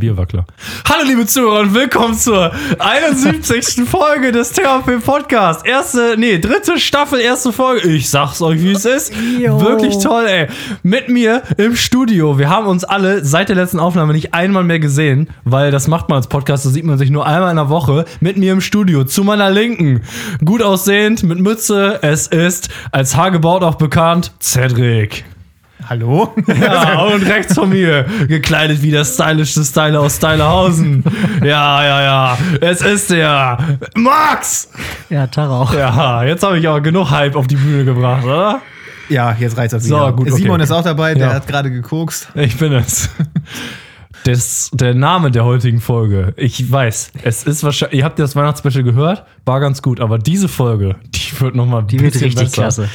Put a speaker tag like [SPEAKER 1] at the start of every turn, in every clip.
[SPEAKER 1] Bierwackler. Hallo liebe Zuhörer und willkommen zur 71. Folge des THP Podcast. Erste, nee, dritte Staffel, erste Folge. Ich sag's euch, wie es ist.
[SPEAKER 2] Jo.
[SPEAKER 1] Wirklich toll, ey. Mit mir im Studio. Wir haben uns alle seit der letzten Aufnahme nicht einmal mehr gesehen, weil das macht man als Podcast, da sieht man sich nur einmal in der Woche. Mit mir im Studio, zu meiner Linken. Gut aussehend, mit Mütze. Es ist als Hagebaut auch bekannt, Cedric.
[SPEAKER 2] Hallo?
[SPEAKER 1] Ja, und rechts von mir, gekleidet wie der stylischste Styler aus Stylerhausen. Ja, ja, ja. Es ist der Max.
[SPEAKER 2] Ja, Tarauch.
[SPEAKER 1] Ja, jetzt habe ich auch genug Hype auf die Bühne gebracht, oder?
[SPEAKER 3] Ja, jetzt reizt das
[SPEAKER 1] So, gut, okay.
[SPEAKER 3] Simon ist auch dabei, der
[SPEAKER 1] Ja.
[SPEAKER 3] hat gerade gekokst.
[SPEAKER 1] Ich bin es. Das, der Name der heutigen Folge, ich weiß, es ist wahrscheinlich, ihr habt ja das Weihnachtsspecial gehört, war ganz gut, aber diese Folge, die wird nochmal
[SPEAKER 2] Die wird richtig klasse.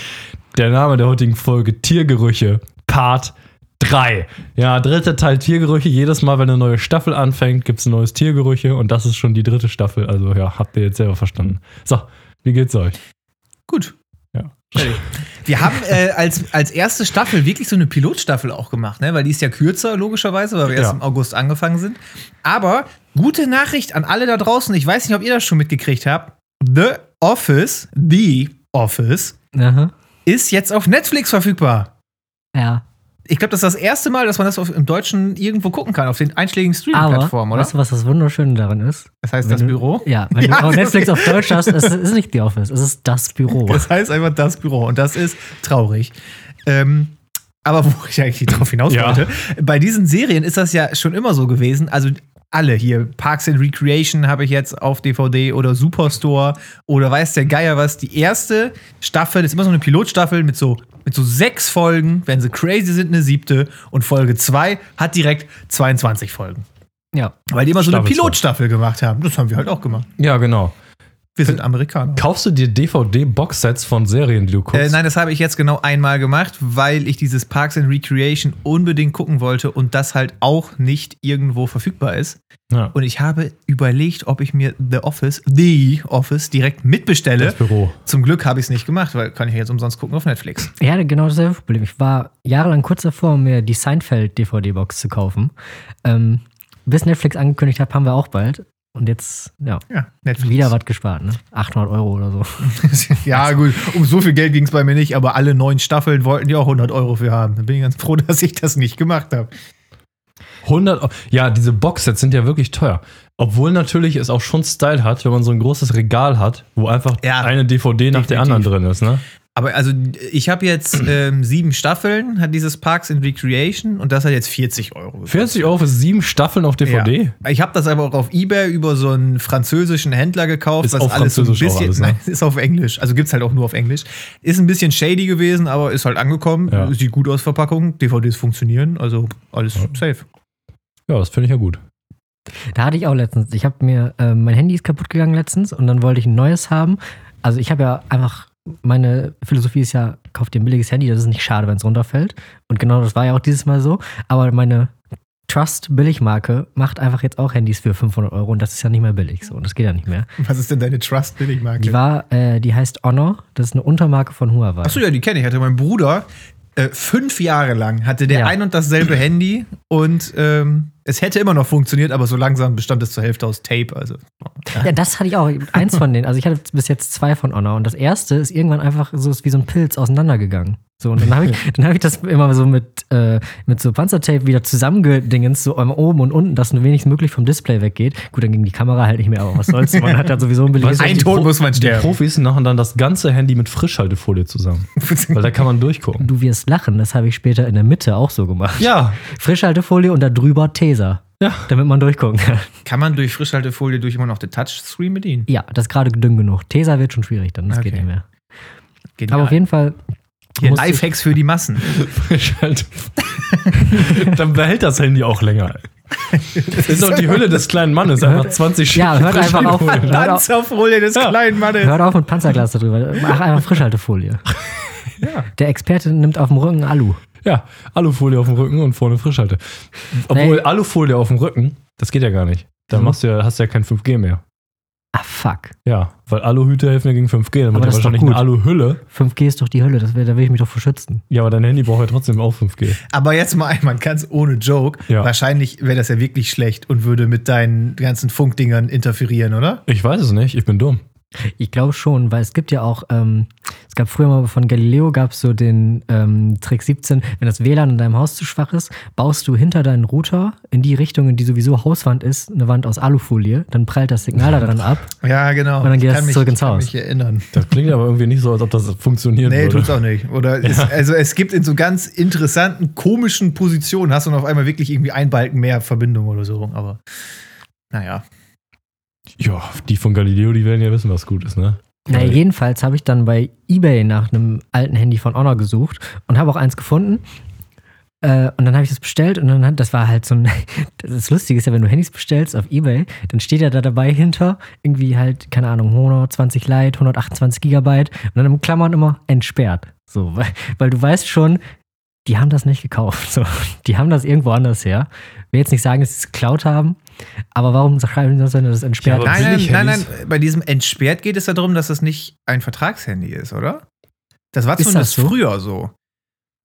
[SPEAKER 1] Der Name der heutigen Folge, Tiergerüche, Part 3. Ja, dritter Teil Tiergerüche. Jedes Mal, wenn eine neue Staffel anfängt, gibt es ein neues Tiergerüche und das ist schon die dritte Staffel. Also ja, habt ihr jetzt selber verstanden. So, wie geht's euch?
[SPEAKER 3] Gut.
[SPEAKER 1] Ja.
[SPEAKER 3] Wir haben äh, als, als erste Staffel wirklich so eine Pilotstaffel auch gemacht, ne? weil die ist ja kürzer, logischerweise, weil wir erst
[SPEAKER 1] Ja.
[SPEAKER 3] im August angefangen sind. Aber gute Nachricht an alle da draußen, ich weiß nicht, ob ihr das schon mitgekriegt habt. The Office, The Office,
[SPEAKER 2] Aha.
[SPEAKER 3] ist jetzt auf Netflix verfügbar.
[SPEAKER 2] Ja.
[SPEAKER 3] Ich glaube, das ist das erste Mal, dass man das auf, im Deutschen irgendwo gucken kann, auf den einschlägigen Streaming-Plattformen, oder?
[SPEAKER 2] weißt du, was das Wunderschöne daran ist?
[SPEAKER 3] Das heißt,
[SPEAKER 2] Wenn
[SPEAKER 3] das
[SPEAKER 2] du-
[SPEAKER 3] Büro?
[SPEAKER 2] Ja, wenn
[SPEAKER 3] Ja,
[SPEAKER 2] du auf
[SPEAKER 3] das
[SPEAKER 2] Netflix auf Deutsch hast, es ist nicht The Office, es ist das Büro.
[SPEAKER 3] Das heißt einfach das Büro und das ist traurig. Ähm, aber wo ich eigentlich drauf hinaus
[SPEAKER 1] Ja.
[SPEAKER 3] wollte, bei diesen Serien ist das ja schon immer so gewesen. Also alle hier, Parks and Recreation habe ich jetzt auf DVD oder Superstore oder weiß der Geier was. Die erste Staffel ist immer so eine Pilotstaffel mit so, mit so sechs Folgen. Wenn sie crazy sind, eine siebte. Und Folge zwei hat direkt 22 Folgen.
[SPEAKER 2] Ja.
[SPEAKER 3] Weil die immer so eine. Pilotstaffel gemacht haben. Das haben wir halt auch gemacht.
[SPEAKER 1] Ja, genau.
[SPEAKER 3] Wir sind Amerikaner.
[SPEAKER 1] Kaufst du dir DVD-Boxsets von Serien, die du guckst?
[SPEAKER 3] Äh, nein, das habe ich jetzt genau einmal gemacht, weil ich dieses Parks and Recreation unbedingt gucken wollte und das halt auch nicht irgendwo verfügbar ist.
[SPEAKER 1] Ja.
[SPEAKER 3] Und ich habe überlegt, ob ich mir The Office, The Office direkt mitbestelle.
[SPEAKER 1] Das Büro.
[SPEAKER 3] Zum Glück habe ich es nicht gemacht, weil kann ich ja jetzt umsonst gucken auf Netflix.
[SPEAKER 2] Ja, genau dasselbe Problem. Ich war jahrelang kurz davor, mir die Seinfeld-DVD-Box zu kaufen. Ähm, bis Netflix angekündigt hat, haben wir auch bald. Und jetzt, ja,
[SPEAKER 3] Ja,
[SPEAKER 2] wieder was gespart, ne? 800 Euro oder so.
[SPEAKER 3] ja, gut, um so viel Geld ging es bei mir nicht, aber alle neun Staffeln wollten die auch 100 Euro für haben. Da bin ich ganz froh, dass ich das nicht gemacht habe.
[SPEAKER 1] 100 Euro. Ja, diese Boxsets sind ja wirklich teuer. Obwohl natürlich es auch schon Style hat, wenn man so ein großes Regal hat, wo einfach
[SPEAKER 3] Ja,
[SPEAKER 1] eine DVD nach der anderen drin ist, ne?
[SPEAKER 3] Aber also, ich habe jetzt ähm, sieben Staffeln, hat dieses Parks and Recreation und das hat jetzt 40 Euro. gekostet.
[SPEAKER 1] 40 Euro für sieben Staffeln auf DVD?
[SPEAKER 3] Ja. Ich habe das aber auch auf Ebay über so einen französischen Händler gekauft,
[SPEAKER 1] Ist auf
[SPEAKER 3] alles so ein
[SPEAKER 1] Französisch auch
[SPEAKER 3] bisschen.
[SPEAKER 1] alles, ne?
[SPEAKER 3] Nein, ist auf Englisch. Also gibt's halt auch nur auf Englisch. Ist ein bisschen shady gewesen, aber ist halt angekommen.
[SPEAKER 1] Ja.
[SPEAKER 3] Sieht gut aus, Verpackung. DVDs funktionieren, also alles safe.
[SPEAKER 1] Ja, das finde ich ja gut.
[SPEAKER 2] Da hatte ich auch letztens, ich habe mir, äh, mein Handy ist kaputt gegangen letztens und dann wollte ich ein neues haben. Also ich habe ja einfach, meine Philosophie ist ja, kauf dir ein billiges Handy, das ist nicht schade, wenn es runterfällt. Und genau das war ja auch dieses Mal so. Aber meine Trust-Billigmarke macht einfach jetzt auch Handys für 500 Euro und das ist ja nicht mehr billig so und das geht ja nicht mehr.
[SPEAKER 3] Was ist denn deine Trust Billigmarke?
[SPEAKER 2] Die war, äh, die heißt Honor, das ist eine Untermarke von Huawei.
[SPEAKER 3] Achso, ja, die kenne ich. Hatte mein Bruder äh, fünf Jahre lang hatte der
[SPEAKER 2] Ja.
[SPEAKER 3] ein und dasselbe Handy und ähm, es hätte immer noch funktioniert, aber so langsam bestand es zur Hälfte aus Tape. Also
[SPEAKER 2] Ja, das hatte ich auch. Eins von denen. Also ich hatte bis jetzt zwei von Honor. Und das erste ist irgendwann einfach so ist wie so ein Pilz auseinandergegangen. So, und dann habe ich, dann hab ich das immer so mit, äh, mit so Panzertape wieder zusammengedingens, so einmal oben und unten, dass nur wenigstens möglich vom Display weggeht. Gut, dann ging die Kamera halt nicht mehr, aber was soll's. Man hat ja sowieso ein billiges
[SPEAKER 3] ein. Tod muss man
[SPEAKER 1] Die
[SPEAKER 3] sterben.
[SPEAKER 1] Profis machen dann das ganze Handy mit Frischhaltefolie zusammen. Weil da kann man durchgucken.
[SPEAKER 2] Du wirst lachen, das habe ich später in der Mitte auch so gemacht.
[SPEAKER 1] Ja,
[SPEAKER 2] Frischhaltefolie und da drüber Taser.
[SPEAKER 1] Ja.
[SPEAKER 2] Damit man durchgucken kann.
[SPEAKER 3] Kann man durch Frischhaltefolie durch immer noch den Touchscreen bedienen?
[SPEAKER 2] Ja, das ist gerade dünn genug. Taser wird schon schwierig dann, das geht
[SPEAKER 3] Okay.
[SPEAKER 2] nicht mehr.
[SPEAKER 3] Genial.
[SPEAKER 2] Aber auf jeden Fall.
[SPEAKER 3] Hier Lifehacks für die Massen.
[SPEAKER 1] Frischhaltefolie. dann behält das Handy auch länger. Das ist doch die Hülle des kleinen Mannes, einfach 20
[SPEAKER 2] Ja, hört einfach auf.
[SPEAKER 3] Panzerfolie des kleinen Mannes.
[SPEAKER 2] Hört auf mit Panzerglas darüber. Mach einfach Frischhaltefolie. Der Experte nimmt auf dem Rücken Alu.
[SPEAKER 1] Ja, Alufolie auf dem Rücken und vorne Frischhalte. Obwohl
[SPEAKER 2] Nee.
[SPEAKER 1] Alufolie auf dem Rücken, das geht ja gar nicht. Dann
[SPEAKER 2] Mhm.
[SPEAKER 1] machst du ja, hast du ja kein 5G mehr.
[SPEAKER 2] Ah, fuck.
[SPEAKER 1] Ja, weil Aluhüte helfen ja gegen 5G. Dann
[SPEAKER 2] Aber
[SPEAKER 1] wird ja
[SPEAKER 2] das ist doch
[SPEAKER 1] wahrscheinlich eine. Aluhülle.
[SPEAKER 2] 5G ist doch die Hölle, das wär, da will ich mich doch vor schützen.
[SPEAKER 1] Ja, aber dein Handy braucht ja trotzdem auch 5G.
[SPEAKER 3] Aber jetzt mal einmal ganz ohne Joke.
[SPEAKER 1] Ja.
[SPEAKER 3] Wahrscheinlich wäre das ja wirklich schlecht und würde mit deinen ganzen Funkdingern interferieren, oder?
[SPEAKER 1] Ich weiß es nicht, ich bin dumm.
[SPEAKER 2] Ich glaube schon, weil es gibt ja auch, ähm, es gab früher mal von Galileo gab es so den ähm, Trick 17, wenn das WLAN in deinem Haus zu schwach ist, baust du hinter deinen Router in die Richtung, in die sowieso Hauswand ist, eine Wand aus Alufolie, dann prallt das Signal da dran ab.
[SPEAKER 3] Ja, genau.
[SPEAKER 2] Und dann geht
[SPEAKER 3] Ich
[SPEAKER 2] das
[SPEAKER 3] mich-
[SPEAKER 2] zurück ins
[SPEAKER 3] ich kann
[SPEAKER 2] Haus.
[SPEAKER 3] mich erinnern.
[SPEAKER 1] Das klingt aber irgendwie nicht so, als ob das funktionieren
[SPEAKER 3] Nee,
[SPEAKER 1] würde.
[SPEAKER 3] tut's auch nicht. Oder es, also es gibt in so ganz interessanten, komischen Positionen, hast du dann auf einmal wirklich irgendwie ein Balken mehr Verbindung oder so. Aber naja.
[SPEAKER 1] Ja, die von Galileo, die werden ja wissen, was gut ist, ne?
[SPEAKER 2] Naja, jedenfalls habe ich dann bei eBay nach einem alten Handy von Honor gesucht und habe auch eins gefunden. Äh, und dann habe ich das bestellt und dann hat, das war halt so ein. Das Lustige ist ja, wenn du Handys bestellst auf eBay, dann steht ja da dabei hinter irgendwie halt, keine Ahnung, 120 Lite, 128 Gigabyte und dann im Klammern immer entsperrt. So, weil, weil du weißt schon, die haben das nicht gekauft. So, die haben das irgendwo anders her. will jetzt nicht sagen, dass sie es geklaut haben, aber warum schreiben die das, wenn das entsperrt
[SPEAKER 1] Ja,
[SPEAKER 2] ist?
[SPEAKER 3] Nein, nein, nein,
[SPEAKER 1] Billighandys-
[SPEAKER 3] nein. Bei diesem entsperrt geht es darum, dass das nicht ein Vertragshandy ist, oder? Das war zumindest
[SPEAKER 2] das so?
[SPEAKER 3] früher so.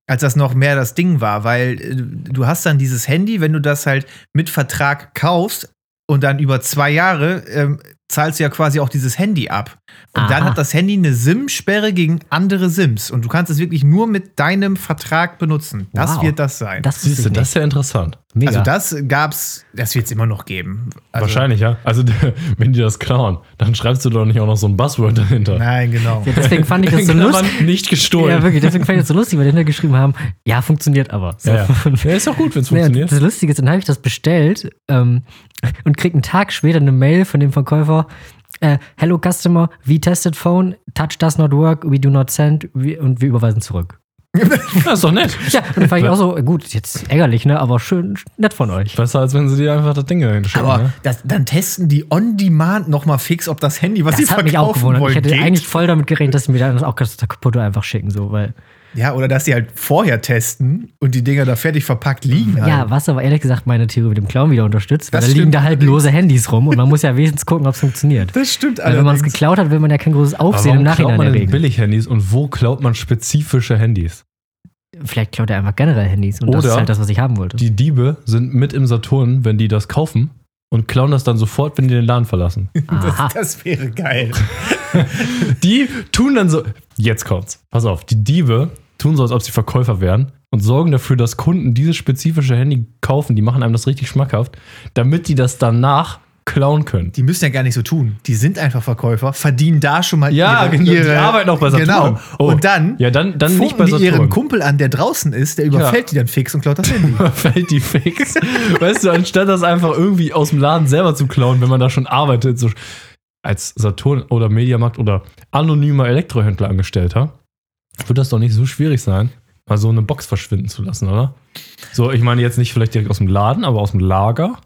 [SPEAKER 3] Als das noch mehr das Ding war, weil äh, du hast dann dieses Handy, wenn du das halt mit Vertrag kaufst und dann über zwei Jahre ähm, zahlst du ja quasi auch dieses Handy ab. Und dann
[SPEAKER 2] Aha.
[SPEAKER 3] hat das Handy eine SIM-Sperre gegen andere SIMs. Und du kannst es wirklich nur mit deinem Vertrag benutzen. Das
[SPEAKER 2] Wow.
[SPEAKER 3] wird das sein.
[SPEAKER 2] Das
[SPEAKER 1] Siehst du, das ist ja interessant.
[SPEAKER 2] Mega.
[SPEAKER 3] also das gab's, das wird es immer noch geben. Also,
[SPEAKER 1] Wahrscheinlich, ja. Also, wenn die das klauen, dann schreibst du doch nicht auch noch so ein Buzzword dahinter.
[SPEAKER 3] Nein, genau.
[SPEAKER 2] Ja, deswegen fand ich das so lustig.
[SPEAKER 1] Nicht gestohlen.
[SPEAKER 2] Ja, wirklich, deswegen fand ich das so lustig, weil die hinter geschrieben haben, ja, funktioniert aber. So.
[SPEAKER 1] Ja, ja. ja, ist doch gut, wenn es funktioniert.
[SPEAKER 2] das Lustige ist, dann habe ich das bestellt ähm, und krieg einen Tag später eine Mail von dem Verkäufer. Äh, Hello Customer, we tested phone, touch does not work, we do not send we, und wir überweisen zurück.
[SPEAKER 1] Das ist doch nett.
[SPEAKER 2] Ja, und dann fand ich auch so, gut, jetzt ärgerlich, ne, aber schön nett von euch.
[SPEAKER 1] Besser, als wenn sie dir einfach das Ding dahin schicken.
[SPEAKER 3] Aber
[SPEAKER 1] ne?
[SPEAKER 3] das, dann testen die on demand nochmal fix, ob das Handy, was sie
[SPEAKER 2] Das hat mich auch
[SPEAKER 3] verkaufen
[SPEAKER 2] gewundert.
[SPEAKER 3] wollen,
[SPEAKER 2] Ich hätte
[SPEAKER 3] geht.
[SPEAKER 2] eigentlich voll damit gerechnet, dass sie mir dann auch das kaputte einfach schicken, so, weil.
[SPEAKER 3] Ja, oder dass sie halt vorher testen und die Dinger da fertig verpackt liegen. Halt.
[SPEAKER 2] Ja, was aber ehrlich gesagt meine Theorie mit dem Clown wieder unterstützt, weil
[SPEAKER 3] Das
[SPEAKER 2] da liegen da halt
[SPEAKER 3] allerdings.
[SPEAKER 2] lose Handys rum und man muss ja wenigstens gucken, ob es funktioniert.
[SPEAKER 3] das stimmt
[SPEAKER 2] Weil wenn man es
[SPEAKER 3] allerdings.
[SPEAKER 2] geklaut hat, will man ja kein großes
[SPEAKER 1] Aber
[SPEAKER 2] Aufsehen im
[SPEAKER 1] warum klaut
[SPEAKER 2] Nachhinein
[SPEAKER 1] man denn
[SPEAKER 2] erregen.
[SPEAKER 1] Billig-Handys und wo klaut man spezifische Handys?
[SPEAKER 2] Vielleicht klaut er einfach generell Handys und das
[SPEAKER 1] Oder
[SPEAKER 2] ist halt das, was ich haben wollte.
[SPEAKER 1] Die Diebe sind mit im Saturn, wenn die das kaufen und klauen das dann sofort, wenn die den Laden verlassen.
[SPEAKER 3] Das, das wäre geil.
[SPEAKER 1] Die tun dann so. Jetzt kommt's. Pass auf, die Diebe tun so, als ob sie Verkäufer wären und sorgen dafür, dass Kunden dieses spezifische Handy kaufen. Die machen einem das richtig schmackhaft, damit die das danach klauen können.
[SPEAKER 3] Die müssen ja gar nicht so tun. Die sind einfach Verkäufer, verdienen da schon mal
[SPEAKER 1] Ja,
[SPEAKER 3] ihre,
[SPEAKER 1] genau, die
[SPEAKER 3] ihre
[SPEAKER 1] arbeiten auch bei Saturn.
[SPEAKER 3] Genau.
[SPEAKER 1] Oh.
[SPEAKER 3] Und dann
[SPEAKER 1] Ja, dann, dann nicht bei
[SPEAKER 3] die
[SPEAKER 1] Saturn.
[SPEAKER 3] ihren Kumpel an, der draußen ist, der überfällt die dann fix und klaut das Handy.
[SPEAKER 1] fällt die fix. weißt du, anstatt das einfach irgendwie aus dem Laden selber zu klauen, wenn man da schon arbeitet, so als Saturn oder Mediamarkt oder anonymer Elektrohändler Angestellter, wird das doch nicht so schwierig sein, mal so eine Box verschwinden zu lassen, oder? So, ich meine jetzt nicht vielleicht direkt aus dem Laden, aber aus dem Lager.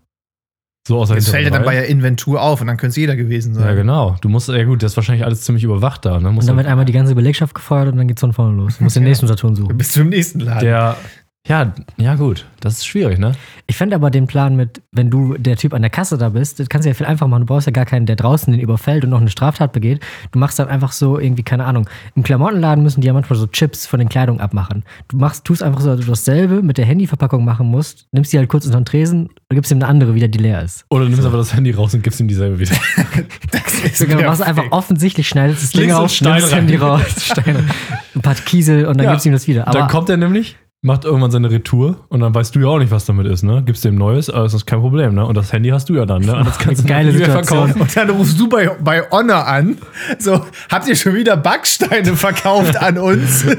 [SPEAKER 1] So aus der
[SPEAKER 3] Das fällt ja dann bei der Inventur auf und dann könnte es jeder gewesen sein.
[SPEAKER 1] Ja, genau. Du musst, ja gut, das ist wahrscheinlich alles ziemlich überwacht da. Ne?
[SPEAKER 2] Und
[SPEAKER 1] Musst
[SPEAKER 2] dann
[SPEAKER 1] du-
[SPEAKER 2] wird einmal die ganze Belegschaft gefeuert und dann geht's von vorne los. Du musst den
[SPEAKER 3] Ja.
[SPEAKER 2] nächsten Saturn suchen.
[SPEAKER 3] Bis zum nächsten Laden.
[SPEAKER 1] der, ja, ja gut, das ist schwierig, ne?
[SPEAKER 2] Ich fände aber den Plan mit, wenn du der Typ an der Kasse da bist, das kannst du ja viel einfacher machen. Du brauchst ja gar keinen, der draußen den überfällt und noch eine Straftat begeht. Du machst dann einfach so irgendwie, keine Ahnung. Im Klamottenladen müssen die ja manchmal so Chips von den Kleidung abmachen. Du machst, tust einfach so, dass du dasselbe mit der Handyverpackung machen musst, nimmst die halt kurz unter den Tresen und gibst ihm eine andere wieder, die leer ist.
[SPEAKER 1] Oder du nimmst einfach das Handy raus und gibst ihm dieselbe wieder.
[SPEAKER 3] das ist
[SPEAKER 2] So, genau, du machst
[SPEAKER 3] perfekt.
[SPEAKER 2] einfach offensichtlich, schneidest das Ding
[SPEAKER 1] so
[SPEAKER 2] auf, nimmst das. Handy raus, Steine, ein paar Kiesel und dann
[SPEAKER 1] Ja.
[SPEAKER 2] gibst du ihm das wieder. Aber
[SPEAKER 1] dann kommt er nämlich, macht irgendwann seine Retour und dann weißt du ja auch nicht, was damit ist, ne? Gibst dem Neues, aber das ist kein Problem, ne? Und das Handy hast du ja dann, ne? Und das kannst du
[SPEAKER 2] Geile Situation.
[SPEAKER 1] verkaufen.
[SPEAKER 3] Und dann rufst du bei, bei Honor an. So, habt ihr schon wieder Backsteine verkauft an uns?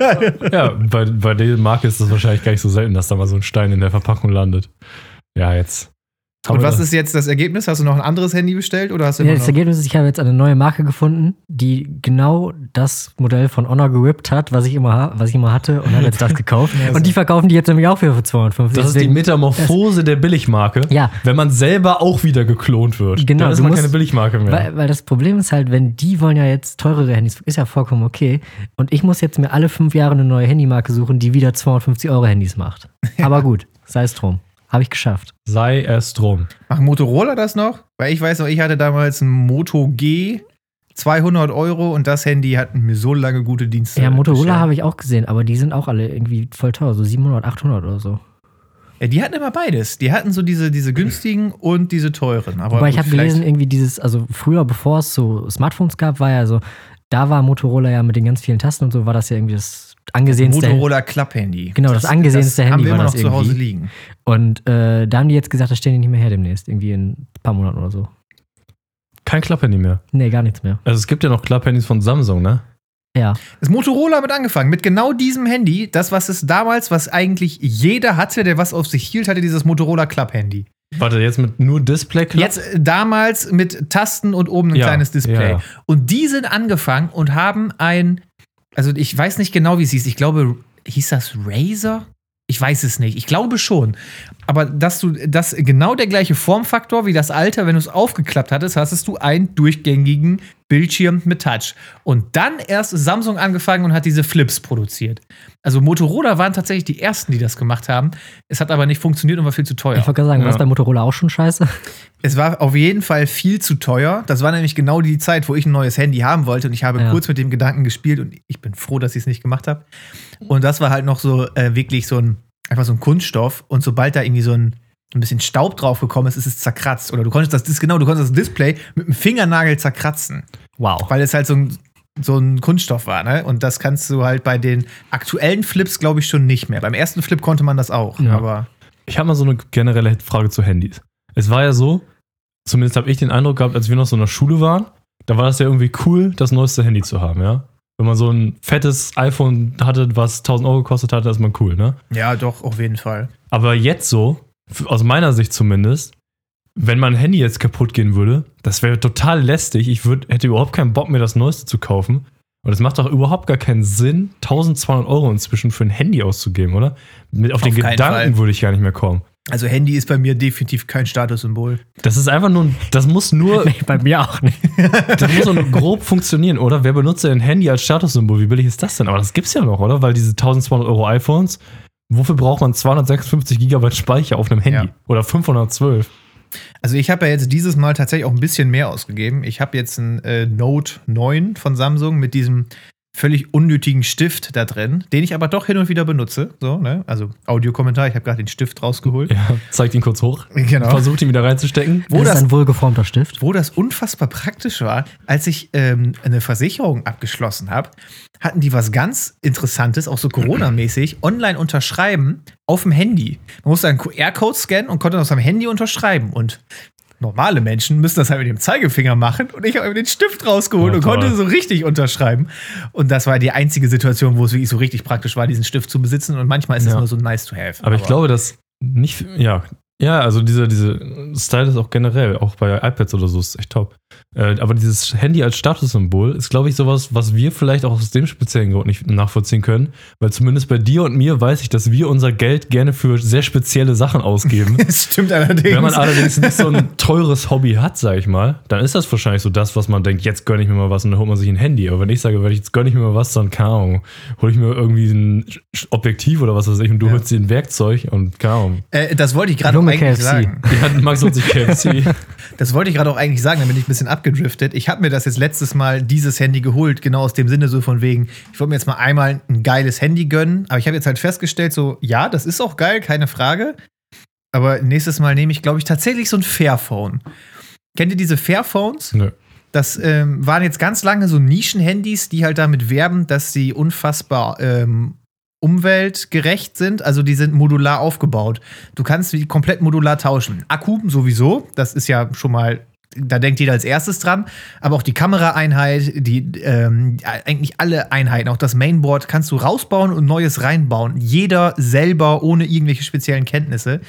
[SPEAKER 1] Ja, bei, bei der Marke ist das wahrscheinlich gar nicht so selten, dass da mal so ein Stein in der Verpackung landet. Ja, jetzt.
[SPEAKER 3] Und was ist jetzt das Ergebnis? Hast du noch ein anderes Handy bestellt oder hast du
[SPEAKER 2] Ja, das? Ergebnis ist, ich habe jetzt eine neue Marke gefunden, die genau das Modell von Honor gerippt hat, was ich immer, was ich immer hatte und habe jetzt das gekauft.
[SPEAKER 3] Ja, so.
[SPEAKER 2] und die verkaufen die jetzt nämlich auch wieder für 250.
[SPEAKER 1] Das ist die
[SPEAKER 2] Deswegen-
[SPEAKER 1] Metamorphose der Billigmarke.
[SPEAKER 2] Ja.
[SPEAKER 1] Wenn man selber auch wieder geklont wird.
[SPEAKER 2] Genau,
[SPEAKER 1] Dann ist man
[SPEAKER 2] musst-
[SPEAKER 1] keine Billigmarke mehr.
[SPEAKER 2] Weil, weil das Problem ist halt, wenn die wollen ja jetzt teurere Handys, ist ja vollkommen okay. Und ich muss jetzt mir alle fünf Jahre eine neue Handymarke suchen, die wieder 250 Euro Handys macht. Aber gut, sei es drum. Habe ich geschafft.
[SPEAKER 1] Sei es drum.
[SPEAKER 3] Machen Motorola das noch? Weil ich weiß noch, ich hatte damals ein Moto G, 200 Euro und das Handy hat mir so lange gute Dienste.
[SPEAKER 2] Ja, Motorola habe ich auch gesehen, aber die sind auch alle irgendwie voll teuer, so 700, 800 oder so.
[SPEAKER 3] Ja, die hatten immer beides. Die hatten so diese, diese günstigen und diese teuren. Aber
[SPEAKER 2] Wobei ich habe gelesen, irgendwie dieses, also früher, bevor es so Smartphones gab, war ja so, da war Motorola ja mit den ganz vielen Tasten und so, war das ja irgendwie das angesehenste.
[SPEAKER 3] Motorola Club-Handy.
[SPEAKER 2] Genau, das angesehenste
[SPEAKER 3] das haben
[SPEAKER 2] Handy
[SPEAKER 3] wir
[SPEAKER 2] war
[SPEAKER 3] immer noch
[SPEAKER 2] das
[SPEAKER 3] zu Hause liegen.
[SPEAKER 2] Und äh, da haben die jetzt gesagt, das stellen die nicht mehr her demnächst, irgendwie in ein paar Monaten oder so.
[SPEAKER 1] Kein Klapphandy mehr.
[SPEAKER 2] Nee, gar nichts mehr.
[SPEAKER 1] Also es gibt ja noch Klapphandys von Samsung, ne?
[SPEAKER 2] Ja.
[SPEAKER 3] Das Motorola mit angefangen, mit genau diesem Handy. Das, was es damals, was eigentlich jeder hatte, der was auf sich hielt, hatte dieses Motorola Club-Handy.
[SPEAKER 1] Warte, jetzt mit nur Display Klapp?
[SPEAKER 3] Jetzt äh, damals mit Tasten und oben ein
[SPEAKER 1] Ja,
[SPEAKER 3] kleines Display.
[SPEAKER 1] ja.
[SPEAKER 3] Und die sind angefangen und haben ein, also ich weiß nicht genau, wie es hieß. Ich glaube, hieß das Razer? Ich weiß es nicht. Ich glaube schon. Aber dass du das genau der gleiche Formfaktor wie das alte, wenn du es aufgeklappt hattest, hattest du einen durchgängigen Bildschirm mit Touch. Und dann erst ist Samsung angefangen und hat diese Flips produziert. Also Motorola waren tatsächlich die ersten, die das gemacht haben. Es hat aber nicht funktioniert und war viel zu teuer.
[SPEAKER 2] Ich wollte gerade sagen, war
[SPEAKER 1] Ja.
[SPEAKER 2] das bei Motorola auch schon scheiße?
[SPEAKER 3] Es war auf jeden Fall viel zu teuer. Das war nämlich genau die Zeit, wo ich ein neues Handy haben wollte. Und ich habe
[SPEAKER 2] Ja.
[SPEAKER 3] kurz mit dem Gedanken gespielt und ich bin froh, dass ich es nicht gemacht habe. Und das war halt noch so äh, wirklich so ein, einfach so ein Kunststoff. Und sobald da irgendwie so ein, ein bisschen Staub drauf gekommen ist, ist es zerkratzt. Oder du konntest das, genau, du konntest das Display mit dem Fingernagel zerkratzen.
[SPEAKER 2] Wow.
[SPEAKER 3] Weil es halt so ein, so ein Kunststoff war, ne? Und das kannst du halt bei den aktuellen Flips, glaube ich, schon nicht mehr. Beim ersten Flip konnte man das auch.
[SPEAKER 1] Ja.
[SPEAKER 3] Aber
[SPEAKER 1] Ich habe mal so eine generelle Frage zu Handys. Es war ja so, zumindest habe ich den Eindruck gehabt, als wir noch so in der Schule waren, da war das ja irgendwie cool, das neueste Handy zu haben, ja? Wenn man so ein fettes iPhone hatte, was 1000 Euro gekostet hat, ist man cool, ne?
[SPEAKER 3] ja, doch, auf jeden Fall.
[SPEAKER 1] Aber jetzt so, aus meiner Sicht zumindest, wenn mein Handy jetzt kaputt gehen würde, das wäre total lästig. Ich würd, hätte überhaupt keinen Bock, mir das Neueste zu kaufen. Und es macht doch überhaupt gar keinen Sinn, 1200 Euro inzwischen für ein Handy auszugeben, oder? Mit, auf, den
[SPEAKER 3] Auf keinen
[SPEAKER 1] Gedanken
[SPEAKER 3] Fall.
[SPEAKER 1] würde ich gar nicht mehr kommen.
[SPEAKER 3] Also Handy ist bei mir definitiv kein Statussymbol.
[SPEAKER 1] Das ist einfach nur, ein- das muss nur,
[SPEAKER 2] Nee, bei mir auch nicht.
[SPEAKER 1] das muss nur grob funktionieren, oder? Wer benutzt denn ein Handy als Statussymbol? Wie billig ist das denn? Aber das gibt's ja noch, oder? Weil diese 1200 Euro iPhones, wofür braucht man 256 Gigabyte Speicher auf einem Handy?
[SPEAKER 3] Ja.
[SPEAKER 1] Oder 512?
[SPEAKER 3] Also ich habe ja jetzt dieses Mal tatsächlich auch ein bisschen mehr ausgegeben. Ich habe jetzt ein äh, Note 9 von Samsung mit diesem völlig unnötigen Stift da drin, den ich aber doch hin und wieder benutze. So, ne? Also Audiokommentar, ich habe gerade den Stift rausgeholt.
[SPEAKER 1] Ja, zeigt ihn kurz hoch.
[SPEAKER 3] Genau.
[SPEAKER 1] Versucht ihn wieder reinzustecken.
[SPEAKER 3] Wo
[SPEAKER 2] das
[SPEAKER 3] das,
[SPEAKER 2] ist ein wohlgeformter Stift.
[SPEAKER 3] wo das unfassbar praktisch war, als ich ähm, eine Versicherung abgeschlossen habe, hatten die was ganz Interessantes, auch so Corona-mäßig, online unterschreiben auf dem Handy. Man musste einen QR-Code scannen und konnte auf seinem Handy unterschreiben. Und normale Menschen müssen das halt mit dem Zeigefinger machen. Und ich habe mir den Stift rausgeholt
[SPEAKER 1] Oh,
[SPEAKER 3] und konnte so richtig unterschreiben. Und das war die einzige Situation, wo es wirklich so richtig praktisch war, diesen Stift zu besitzen. Und manchmal ist es
[SPEAKER 1] Ja.
[SPEAKER 3] nur so nice to have.
[SPEAKER 1] Aber ich glaube, dass nicht, ja, ja, also diese, diese Style ist auch generell, auch bei iPads oder so, ist echt top. Äh, aber dieses Handy als Statussymbol ist, glaube ich, sowas, was wir vielleicht auch aus dem speziellen Grund nicht nachvollziehen können. Weil zumindest bei dir und mir weiß ich, dass wir unser Geld gerne für sehr spezielle Sachen ausgeben.
[SPEAKER 3] Das stimmt allerdings.
[SPEAKER 1] Wenn man allerdings nicht so ein teures Hobby hat, sag ich mal, dann ist das wahrscheinlich so das, was man denkt, jetzt gönne ich mir mal was und dann holt man sich ein Handy. Aber wenn ich sage, jetzt gönne ich mir mal was, dann keine Ahnung, hole ich mir irgendwie ein Objektiv oder was weiß ich und du
[SPEAKER 3] Ja.
[SPEAKER 1] holst dir ein Werkzeug und keine Ahnung.
[SPEAKER 3] äh, das wollte ich gerade eigentlich
[SPEAKER 2] KFC.
[SPEAKER 3] sagen.
[SPEAKER 1] Ja, Max holt sich KFC.
[SPEAKER 3] Das wollte ich gerade auch eigentlich sagen, dann bin ich ein bisschen abgedriftet. Ich habe mir das jetzt letztes Mal dieses Handy geholt, genau aus dem Sinne so von wegen, ich wollte mir jetzt mal einmal ein geiles Handy gönnen, aber ich habe jetzt halt festgestellt, so, ja, das ist auch geil, keine Frage. Aber nächstes Mal nehme ich, glaube ich, tatsächlich so ein Fairphone. Kennt ihr diese Fairphones?
[SPEAKER 1] Nö.
[SPEAKER 3] Das ähm, waren jetzt ganz lange so Nischenhandys, die halt damit werben, dass sie unfassbar ähm, umweltgerecht sind. Also die sind modular aufgebaut. Du kannst die komplett modular tauschen. Akku sowieso, das ist ja schon mal, da denkt jeder als erstes dran. Aber auch die Kameraeinheit, die ähm, eigentlich alle Einheiten, auch das Mainboard kannst du rausbauen und Neues reinbauen. Jeder selber ohne irgendwelche speziellen Kenntnisse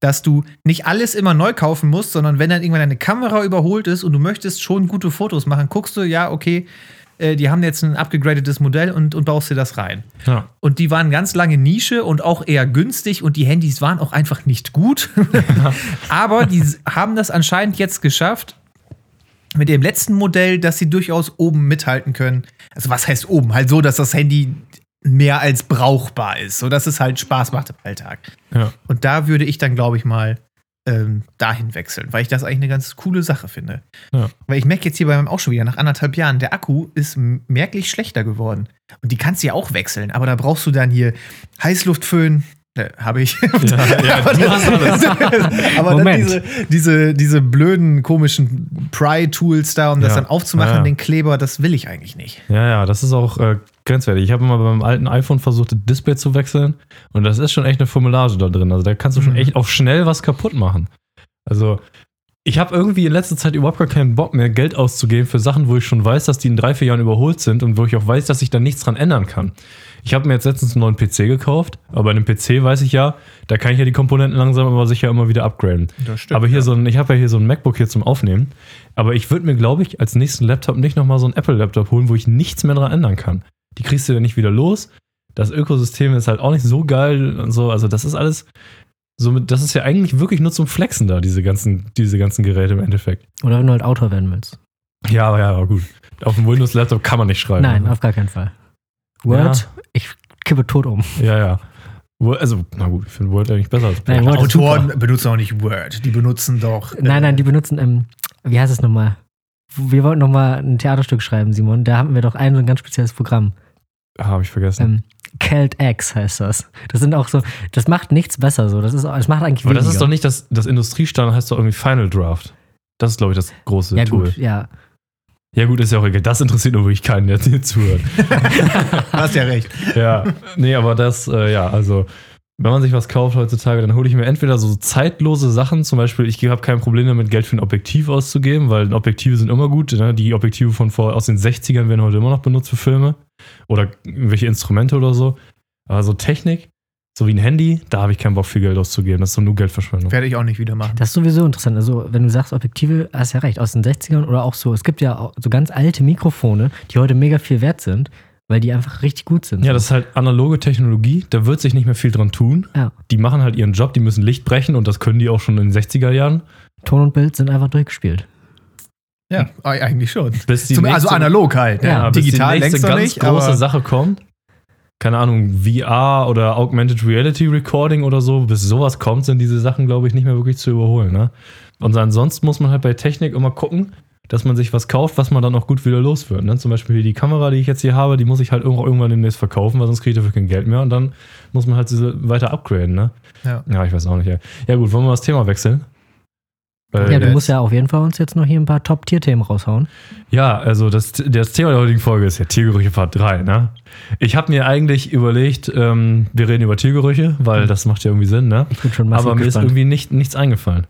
[SPEAKER 3] dass du nicht alles immer neu kaufen musst, sondern wenn dann irgendwann deine Kamera überholt ist und du möchtest schon gute Fotos machen, guckst du, ja, okay, äh, die haben jetzt ein abgegradetes Modell und, und baust dir das rein.
[SPEAKER 1] Ja.
[SPEAKER 3] Und die waren ganz lange Nische und auch eher günstig und die Handys waren auch einfach nicht gut. Aber die haben das anscheinend jetzt geschafft, mit dem letzten Modell, dass sie durchaus oben mithalten können. Also was heißt oben? Halt so, dass das Handy mehr als brauchbar ist, so dass es halt Spaß macht im Alltag.
[SPEAKER 1] Ja.
[SPEAKER 3] Und da würde ich dann, glaube ich, mal ähm, dahin wechseln, weil ich das eigentlich eine ganz coole Sache finde.
[SPEAKER 1] Ja.
[SPEAKER 3] Weil ich merke jetzt hier bei meinem auch schon wieder, nach anderthalb Jahren, der Akku ist merklich schlechter geworden. Und die kannst du ja auch wechseln, aber da brauchst du dann hier Heißluftföhn. Äh, habe ich.
[SPEAKER 1] ja, du hast alles.
[SPEAKER 3] aber dann diese, diese, diese blöden, komischen Pry-Tools da, um das dann aufzumachen, den Kleber, das will ich eigentlich nicht.
[SPEAKER 1] Ja, ja, das ist auch äh, grenzwertig. Ich habe mal beim alten iPhone versucht, das Display zu wechseln und das ist schon echt eine Formulage da drin. Also da kannst du schon
[SPEAKER 3] Mhm.
[SPEAKER 1] echt auch schnell was kaputt machen. Also ich habe irgendwie in letzter Zeit überhaupt gar keinen Bock mehr, Geld auszugeben für Sachen, wo ich schon weiß, dass die in drei, vier Jahren überholt sind und wo ich auch weiß, dass ich da nichts dran ändern kann. Ich habe mir jetzt letztens einen neuen PC gekauft, aber bei einem PC weiß ich ja, da kann ich ja die Komponenten langsam aber sicher immer wieder upgraden.
[SPEAKER 3] Das stimmt,
[SPEAKER 1] aber hier
[SPEAKER 3] ja.
[SPEAKER 1] so ein, ich habe ja hier so ein MacBook hier zum Aufnehmen, aber ich würde mir, glaube ich, als nächsten Laptop nicht nochmal so einen Apple-Laptop holen, wo ich nichts mehr dran ändern kann. Die kriegst du ja nicht wieder los. Das Ökosystem ist halt auch nicht so geil und so. Also, das ist alles. Somit, das ist ja eigentlich wirklich nur zum Flexen da, diese ganzen, diese ganzen Geräte im Endeffekt.
[SPEAKER 2] Oder wenn du halt Autor werden willst.
[SPEAKER 1] Ja, aber ja, aber gut. Auf dem Windows-Laptop kann man nicht schreiben.
[SPEAKER 2] Nein, auf gar keinen Fall. Word, ich kippe tot um.
[SPEAKER 1] Ja, ja. Also, na gut, ich finde Word eigentlich besser als
[SPEAKER 2] Nein, Word
[SPEAKER 3] Autoren
[SPEAKER 2] super.
[SPEAKER 3] benutzen auch nicht Word, die benutzen doch.
[SPEAKER 2] Nein, nein, die
[SPEAKER 3] äh,
[SPEAKER 2] benutzen, ähm, wie heißt es nochmal? Wir wollten nochmal ein Theaterstück schreiben, Simon. Da hatten wir doch ein, so ein ganz spezielles Programm.
[SPEAKER 1] Ah, Habe ich vergessen.
[SPEAKER 2] Ähm, Celt X heißt das. Das sind auch so, das macht nichts besser so. Das ist, das macht eigentlich
[SPEAKER 1] aber das
[SPEAKER 2] weniger.
[SPEAKER 1] ist doch nicht das, das Industriestandard, heißt doch irgendwie Final Draft. Das ist, glaube ich, das große
[SPEAKER 2] Ja,
[SPEAKER 1] Tool.
[SPEAKER 2] gut, ja.
[SPEAKER 1] Ja, gut, ist ja auch egal. Das interessiert nur wirklich keinen, der hier zuhört.
[SPEAKER 3] Hast ja recht.
[SPEAKER 1] ja, nee, aber das, äh, ja, also, wenn man sich was kauft heutzutage, dann hole ich mir entweder so zeitlose Sachen, zum Beispiel, ich habe kein Problem damit, Geld für ein Objektiv auszugeben, weil Objektive sind immer gut. Ne? Die Objektive von vor, aus den 60ern werden heute immer noch benutzt für Filme oder irgendwelche Instrumente oder so. Aber so Technik, so wie ein Handy, da habe ich keinen Bock, viel Geld auszugeben. Das ist doch nur Geldverschwendung.
[SPEAKER 3] Werde ich auch nicht wieder machen.
[SPEAKER 2] Das ist sowieso interessant. Also, wenn du sagst Objektive, hast ja recht, aus den 60ern oder auch so. Es gibt ja so ganz alte Mikrofone, die heute mega viel wert sind, weil die einfach richtig gut sind.
[SPEAKER 1] Ja, das ist halt analoge Technologie, da wird sich nicht mehr viel dran tun.
[SPEAKER 2] Ja.
[SPEAKER 1] Die machen halt ihren Job, die müssen Licht brechen und das können die auch schon in den 60er Jahren.
[SPEAKER 2] Ton und Bild sind einfach durchgespielt.
[SPEAKER 3] Ja, eigentlich schon.
[SPEAKER 1] Bis die
[SPEAKER 3] Zum, also analog halt. ne?
[SPEAKER 2] Ja,
[SPEAKER 1] bis
[SPEAKER 3] Digital
[SPEAKER 1] die nächste
[SPEAKER 3] längst noch
[SPEAKER 1] ganz
[SPEAKER 3] nicht,
[SPEAKER 1] große
[SPEAKER 3] aber
[SPEAKER 1] Sache kommt. Keine Ahnung, VR oder Augmented Reality Recording oder so, bis sowas kommt, sind diese Sachen, glaube ich, nicht mehr wirklich zu überholen. Ne? Und ansonsten muss man halt bei Technik immer gucken, dass man sich was kauft, was man dann auch gut wieder los wird. Ne? Zum Beispiel die Kamera, die ich jetzt hier habe, die muss ich halt irgendwann demnächst verkaufen, weil sonst kriege ich dafür kein Geld mehr und dann muss man halt diese weiter upgraden. Ne?
[SPEAKER 3] Ja.
[SPEAKER 1] Ja, ich weiß auch nicht. Ja, ja gut, wollen wir das Thema wechseln? Weil-
[SPEAKER 2] Ja, du musst ja auf jeden Fall uns jetzt noch hier ein paar Top-Tier-Themen raushauen.
[SPEAKER 1] Ja, also das, das Thema der heutigen Folge ist ja Tiergerüche Part 3. Ne? Ich habe mir eigentlich überlegt, ähm, wir reden über Tiergerüche, weil das macht ja irgendwie Sinn, ne?
[SPEAKER 2] Ich bin schon
[SPEAKER 1] Aber mir ist
[SPEAKER 2] gespannt.
[SPEAKER 1] irgendwie nicht, nichts eingefallen.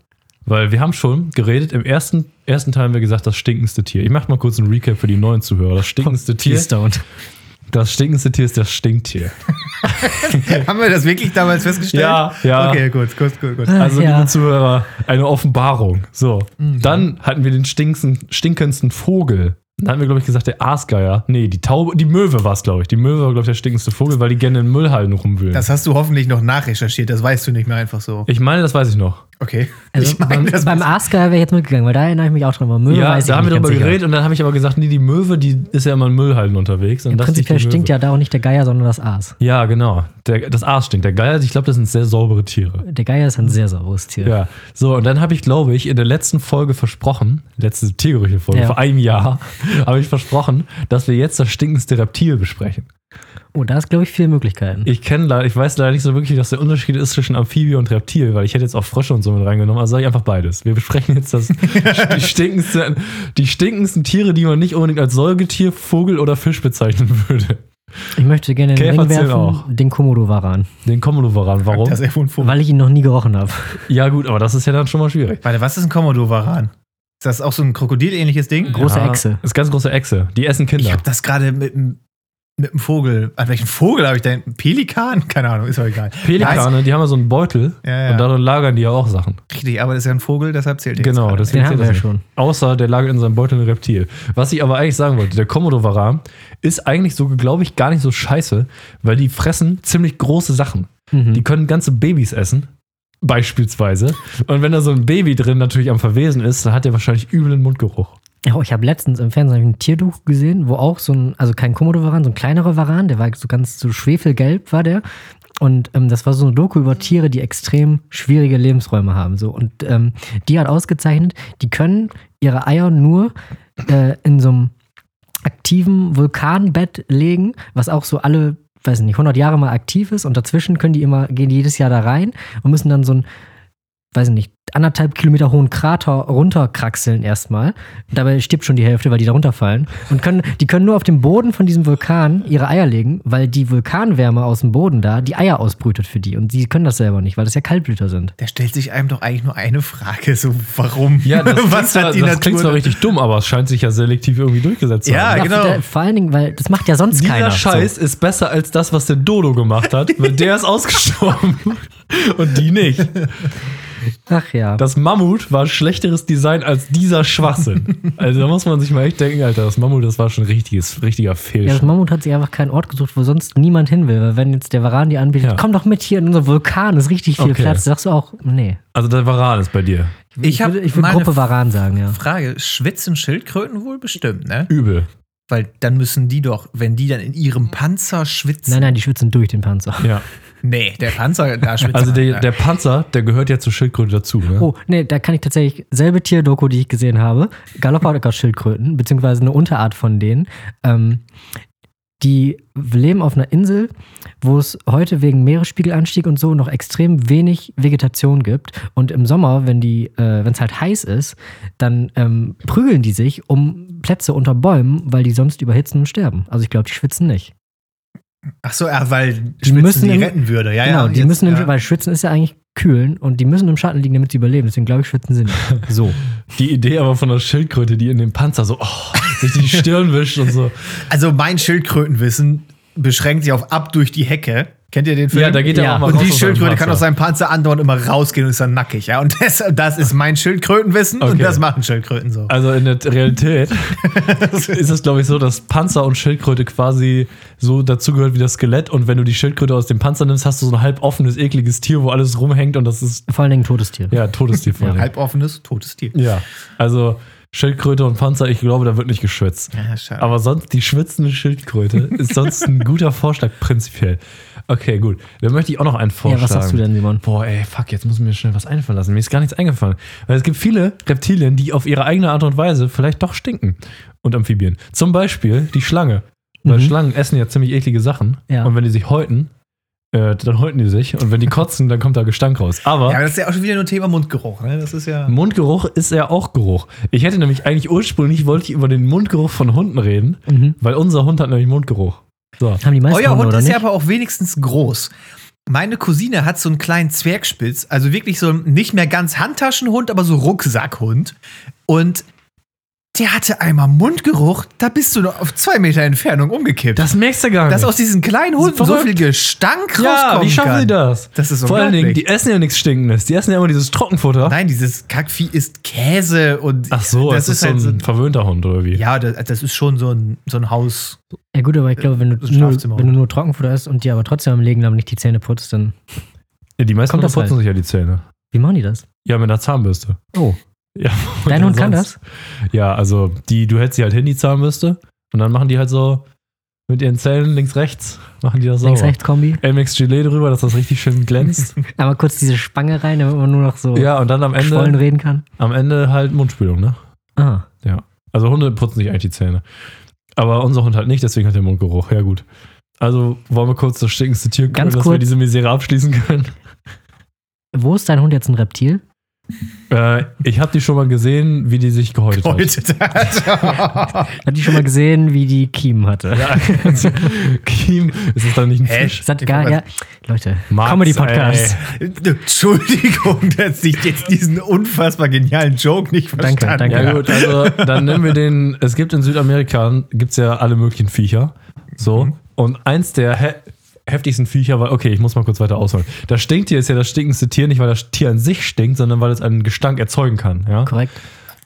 [SPEAKER 1] Weil wir haben schon geredet, im ersten, ersten Teil haben wir gesagt, das stinkendste Tier. Ich mache mal kurz einen Recap für die neuen Zuhörer. Das stinkendste Tier, das stinkendste Tier ist das Stinktier.
[SPEAKER 3] Haben wir das wirklich damals festgestellt?
[SPEAKER 1] Ja, ja.
[SPEAKER 3] Okay, gut, gut, gut, gut.
[SPEAKER 1] Also,
[SPEAKER 2] ja.
[SPEAKER 1] liebe Zuhörer, eine Offenbarung. So, dann hatten wir den stinkendsten, stinkendsten Vogel. Dann hatten wir, glaube ich, gesagt, der Aasgeier. Nee, die Taube, die Möwe war es, glaube ich. Die Möwe war, glaube ich, der stinkendste Vogel, weil die gerne in Müllhalden rumwühlen.
[SPEAKER 3] Das hast du hoffentlich noch nachrecherchiert, das weißt du nicht mehr einfach so.
[SPEAKER 1] ich meine, das weiß ich noch.
[SPEAKER 3] Okay.
[SPEAKER 2] Also
[SPEAKER 3] ich meine,
[SPEAKER 2] beim, beim Asker wäre ich jetzt mitgegangen, weil da erinnere ich mich auch dran. Aber Möwe
[SPEAKER 1] ja,
[SPEAKER 2] weiß ich
[SPEAKER 1] da haben wir drüber geredet und dann habe ich aber gesagt, nee, die Möwe, die ist ja immer in Müllhalden unterwegs. Und
[SPEAKER 2] Prinzipiell
[SPEAKER 1] Möwe.
[SPEAKER 2] stinkt ja da auch nicht der Geier, sondern das Aas.
[SPEAKER 1] Ja, genau. Der, das Aas stinkt. Der Geier, ich glaube, das sind sehr saubere Tiere.
[SPEAKER 2] Der Geier ist ein sehr sauberes Tier.
[SPEAKER 1] Ja, so, und dann habe ich, glaube ich, in der letzten Folge versprochen, letzte Tiergerüche-Folge,
[SPEAKER 2] Ja.
[SPEAKER 1] vor einem Jahr, habe ich versprochen, dass wir jetzt das stinkendste Reptil besprechen.
[SPEAKER 2] Oh, da ist, glaube ich, viele Möglichkeiten.
[SPEAKER 1] Ich kenne leider, ich weiß leider nicht so wirklich, was der Unterschied ist zwischen Amphibie und Reptil, weil ich hätte jetzt auch Frösche und so mit reingenommen, also sage ich einfach beides. Wir besprechen jetzt das, die, stinkendste, die stinkendsten Tiere, die man nicht unbedingt als Säugetier, Vogel oder Fisch bezeichnen würde.
[SPEAKER 2] Ich möchte gerne den
[SPEAKER 1] Käfer
[SPEAKER 2] Ring werfen,
[SPEAKER 1] auch.
[SPEAKER 2] den Komodo-Varan.
[SPEAKER 1] Den Komodo-Varan, warum?
[SPEAKER 3] Das ist.
[SPEAKER 2] Weil ich ihn noch nie gerochen habe.
[SPEAKER 1] Ja gut, aber das ist ja dann schon mal schwierig.
[SPEAKER 3] Warte, was ist ein Komodo-Varan? Ist das auch so ein Krokodil-ähnliches Ding?
[SPEAKER 2] Große
[SPEAKER 1] Ja,
[SPEAKER 2] Echse.
[SPEAKER 1] Ist ganz große Echse. Die essen
[SPEAKER 3] Ich
[SPEAKER 1] Kinder.
[SPEAKER 3] habe das gerade mit einem mit einem Vogel. An welchen Vogel habe ich denn? Pelikan? Keine Ahnung, ist auch egal.
[SPEAKER 1] Pelikane, die haben ja so einen Beutel
[SPEAKER 3] Ja, ja.
[SPEAKER 1] und darin lagern die ja auch Sachen.
[SPEAKER 3] Richtig, aber das ist ja ein Vogel, deshalb zählt der
[SPEAKER 1] Genau,
[SPEAKER 3] jetzt
[SPEAKER 1] das-.
[SPEAKER 2] Den haben wir ja schon.
[SPEAKER 1] Außer der lagert in seinem Beutel ein Reptil. Was ich aber eigentlich sagen wollte, der Komodo-Varan ist eigentlich so, glaube ich, gar nicht so scheiße, weil die fressen ziemlich große Sachen.
[SPEAKER 2] Mhm.
[SPEAKER 1] Die können ganze Babys essen, beispielsweise. Und wenn da so ein Baby drin natürlich am Verwesen ist, dann hat der wahrscheinlich üblen Mundgeruch.
[SPEAKER 2] Ja, ich habe letztens im Fernsehen ein Tierdoku gesehen, wo auch so ein, also kein Komodo-Varan, so ein kleinerer Varan, der war so ganz so schwefelgelb war der. Und ähm, das war so eine Doku über Tiere, die extrem schwierige Lebensräume haben. So. Und ähm, die hat ausgezeichnet, die können ihre Eier nur äh, in so einem aktiven Vulkanbett legen, was auch so alle, weiß nicht, 100 Jahre mal aktiv ist. Und dazwischen können die immer, gehen die jedes Jahr da rein und müssen dann so ein, weiß nicht, anderthalb Kilometer hohen Krater runterkraxeln erstmal. Dabei stirbt schon die Hälfte, weil die da runterfallen. Und können, die können nur auf dem Boden von diesem Vulkan ihre Eier legen, weil die Vulkanwärme aus dem Boden da die Eier ausbrütet für die. Und die können das selber nicht, weil das ja Kaltblüter sind.
[SPEAKER 3] Da stellt sich einem doch eigentlich nur eine Frage, so warum?
[SPEAKER 1] Ja, das klingt,
[SPEAKER 3] Was
[SPEAKER 1] zwar,
[SPEAKER 3] hat die
[SPEAKER 1] das klingt zwar
[SPEAKER 3] Natur?
[SPEAKER 1] richtig dumm, aber es scheint sich ja selektiv irgendwie durchgesetzt zu
[SPEAKER 3] Ja,
[SPEAKER 1] haben.
[SPEAKER 3] genau.
[SPEAKER 2] da- vor allen Dingen, weil das macht ja sonst
[SPEAKER 1] Dieser
[SPEAKER 2] keiner.
[SPEAKER 1] Scheiß ist besser als das, was der Dodo gemacht hat, weil der ist ausgestorben und die nicht.
[SPEAKER 2] Ach ja.
[SPEAKER 1] Das Mammut war ein schlechteres Design als dieser Schwachsinn. Also da muss man sich mal echt denken, Alter, das Mammut, das war schon ein richtiges, richtiger
[SPEAKER 2] Ja, das
[SPEAKER 1] Fehlschlag.
[SPEAKER 2] Mammut hat sich einfach keinen Ort gesucht, wo sonst niemand hin will. Weil wenn jetzt der Varan dir anbietet,
[SPEAKER 1] Ja.
[SPEAKER 2] komm doch mit hier in unser Vulkan, ist richtig viel
[SPEAKER 1] Okay.
[SPEAKER 2] Platz, sagst du auch, nee.
[SPEAKER 1] Also der Varan ist bei dir.
[SPEAKER 3] Ich hab
[SPEAKER 2] würde, ich würde Gruppe Varan sagen, ja.
[SPEAKER 3] Frage, schwitzen Schildkröten wohl bestimmt, ne?
[SPEAKER 1] Übel.
[SPEAKER 3] Weil dann müssen die doch, wenn die dann in ihrem Panzer schwitzen.
[SPEAKER 2] Nein, nein, die schwitzen durch den Panzer.
[SPEAKER 1] Ja.
[SPEAKER 3] Nee, der Panzer, da schwitzt
[SPEAKER 1] Also der,
[SPEAKER 3] er.
[SPEAKER 1] der Panzer, der gehört ja zur Schildkröte dazu. Ne?
[SPEAKER 2] Oh, nee, da kann ich tatsächlich, selbe Tierdoku, die ich gesehen habe, Galapagos-Schildkröten, beziehungsweise eine Unterart von denen, ähm, die leben auf einer Insel, wo es heute wegen Meeresspiegelanstieg und so noch extrem wenig Vegetation gibt. Und im Sommer, wenn die, äh, wenn es halt heiß ist, dann ähm, prügeln die sich um Plätze unter Bäumen, weil die sonst überhitzen und sterben. Also ich glaube, die schwitzen nicht.
[SPEAKER 3] Ach so, ja, weil
[SPEAKER 2] Die
[SPEAKER 3] Schwitzen
[SPEAKER 2] müssen
[SPEAKER 3] die
[SPEAKER 2] im-
[SPEAKER 3] retten würde. Ja,
[SPEAKER 2] genau,
[SPEAKER 3] ja,
[SPEAKER 2] die
[SPEAKER 3] jetzt,
[SPEAKER 2] müssen, im,
[SPEAKER 3] ja.
[SPEAKER 2] weil Schwitzen ist ja eigentlich kühlen und die müssen im Schatten liegen, damit sie überleben. Deswegen glaube ich, schwitzen nicht. So.
[SPEAKER 1] Die Idee aber von der Schildkröte, die in dem Panzer so oh, sich die Stirn wischt und so.
[SPEAKER 3] Also mein Schildkrötenwissen beschränkt sich auf ab durch die Hecke. Kennt ihr den Film?
[SPEAKER 1] Ja, da geht er
[SPEAKER 2] Ja.
[SPEAKER 1] auch mal
[SPEAKER 3] und
[SPEAKER 1] raus
[SPEAKER 3] die Schildkröte kann aus seinem Panzer andauernd immer rausgehen und ist dann nackig. Ja? Und das, das ist mein Schildkrötenwissen und
[SPEAKER 1] Okay.
[SPEAKER 3] das machen Schildkröten so.
[SPEAKER 1] Also in der Realität ist es, glaube ich, so, dass Panzer und Schildkröte quasi so dazugehört wie das Skelett. Und wenn du die Schildkröte aus dem Panzer nimmst, hast du so ein halb offenes, ekliges Tier, wo alles rumhängt und das ist,
[SPEAKER 2] Vor allen Dingen ein Todestier.
[SPEAKER 1] ja, Todestier vor allem.
[SPEAKER 3] Halboffenes, totes Tier.
[SPEAKER 1] Ja, also Schildkröte und Panzer, ich glaube, da wird nicht geschwitzt.
[SPEAKER 3] Ja, schade.
[SPEAKER 1] Aber sonst, die schwitzende Schildkröte ist sonst ein guter Vorschlag, prinzipiell. Okay, gut. Dann möchte ich auch noch einen Vorschlag.
[SPEAKER 2] Ja, was sagst du denn, Simon?
[SPEAKER 1] Boah, ey, fuck, jetzt muss mir schnell was einfallen lassen. Mir ist gar nichts eingefallen. Weil es gibt viele Reptilien, die auf ihre eigene Art und Weise vielleicht doch stinken. Und Amphibien. Zum Beispiel die Schlange. Weil
[SPEAKER 2] Mhm.
[SPEAKER 1] Schlangen essen ja ziemlich eklige Sachen.
[SPEAKER 2] Ja.
[SPEAKER 1] Und wenn die sich häuten, äh, dann häuten die sich. Und wenn die kotzen, dann kommt da Gestank raus. Aber
[SPEAKER 3] ja, aber das ist ja auch schon wieder nur Thema Mundgeruch. Ne? Das ist ja.
[SPEAKER 1] Mundgeruch ist ja auch Geruch. Ich hätte nämlich eigentlich ursprünglich wollte ich über den Mundgeruch von Hunden reden,
[SPEAKER 2] Mhm.
[SPEAKER 1] weil unser Hund hat nämlich Mundgeruch. So.
[SPEAKER 2] Haben die meisten
[SPEAKER 3] Euer
[SPEAKER 2] Hunde,
[SPEAKER 3] Hund ist ja aber auch wenigstens groß. Meine Cousine hat so einen kleinen Zwergspitz, also wirklich so nicht mehr ganz Handtaschenhund, aber so Rucksackhund. Und der hatte einmal Mundgeruch, da bist du noch auf zwei Meter Entfernung umgekippt.
[SPEAKER 1] Das merkst du gar nicht.
[SPEAKER 3] Dass aus diesen kleinen Hunden so viel Gestank
[SPEAKER 1] ja,
[SPEAKER 3] rauskommen
[SPEAKER 1] wie schaffen
[SPEAKER 3] kann.
[SPEAKER 1] sie das?
[SPEAKER 3] Das ist
[SPEAKER 1] Vor allen Dingen, die essen ja nichts Stinkendes. Die essen ja immer dieses Trockenfutter.
[SPEAKER 3] Nein, dieses Kackvieh isst Käse und
[SPEAKER 1] Ach so,
[SPEAKER 3] das
[SPEAKER 1] das ist,
[SPEAKER 3] halt
[SPEAKER 1] so ein verwöhnter Hund oder wie?
[SPEAKER 3] Ja, das, das ist schon so ein, so ein Haus.
[SPEAKER 2] Ja gut, aber ich glaube, wenn du,
[SPEAKER 3] ist
[SPEAKER 2] nur,
[SPEAKER 3] Schlafzimmer.
[SPEAKER 2] wenn du nur Trockenfutter isst und dir aber trotzdem am Legen nicht die Zähne putzt, dann
[SPEAKER 1] Ja, die meisten
[SPEAKER 2] Kommt
[SPEAKER 1] Hunde putzen
[SPEAKER 2] halt.
[SPEAKER 1] sich ja die Zähne.
[SPEAKER 2] wie machen die das?
[SPEAKER 1] Ja, mit einer Zahnbürste.
[SPEAKER 2] Oh,
[SPEAKER 1] Ja,
[SPEAKER 2] dein
[SPEAKER 1] und
[SPEAKER 2] Hund kann das?
[SPEAKER 1] Ja, also die, du hältst sie halt hin, die Zahnbürste. Und dann machen die halt so mit ihren Zähnen links, rechts, machen die das sauber.
[SPEAKER 2] Links-Rechts-Kombi.
[SPEAKER 1] Amex Gelee drüber, dass das richtig schön glänzt.
[SPEAKER 2] Aber kurz diese Spange rein, damit man nur noch so
[SPEAKER 1] ja, und dann am Ende,
[SPEAKER 2] reden kann.
[SPEAKER 1] am Ende halt Mundspülung, ne?
[SPEAKER 2] Ah,
[SPEAKER 1] Also Hunde putzen sich eigentlich die Zähne. Aber unser Hund halt nicht, deswegen hat er Mundgeruch. Ja, gut. Also wollen wir kurz das stinkendste Tier
[SPEAKER 2] Ganz
[SPEAKER 1] dass wir diese Misere abschließen können.
[SPEAKER 2] wo ist dein Hund jetzt ein Reptil?
[SPEAKER 1] Äh, ich habe die schon mal gesehen, wie die sich gehäutet hat.
[SPEAKER 3] Gehäutet hat.
[SPEAKER 2] Hat die schon mal gesehen, wie die Kiemen hatte?
[SPEAKER 1] Ja, also, Kiem, ist es dann nicht ein
[SPEAKER 3] Hä?
[SPEAKER 1] Fisch?
[SPEAKER 2] Das hat gar, ja, Leute, Comedy-Podcast.
[SPEAKER 3] Entschuldigung, dass ich jetzt diesen unfassbar genialen Joke nicht
[SPEAKER 2] Danke,
[SPEAKER 3] verstanden
[SPEAKER 2] danke.
[SPEAKER 1] Ja, gut, also dann nehmen wir den. Es gibt in Südamerika gibt's ja alle möglichen Viecher. So.
[SPEAKER 3] Mhm.
[SPEAKER 1] Und eins der heftigsten Viecher war, okay, ich muss mal kurz weiter ausholen. Das Stinktier ist ja das stinkendste Tier, nicht weil das Tier an sich stinkt, sondern weil es einen Gestank erzeugen kann. Ja?
[SPEAKER 2] Korrekt.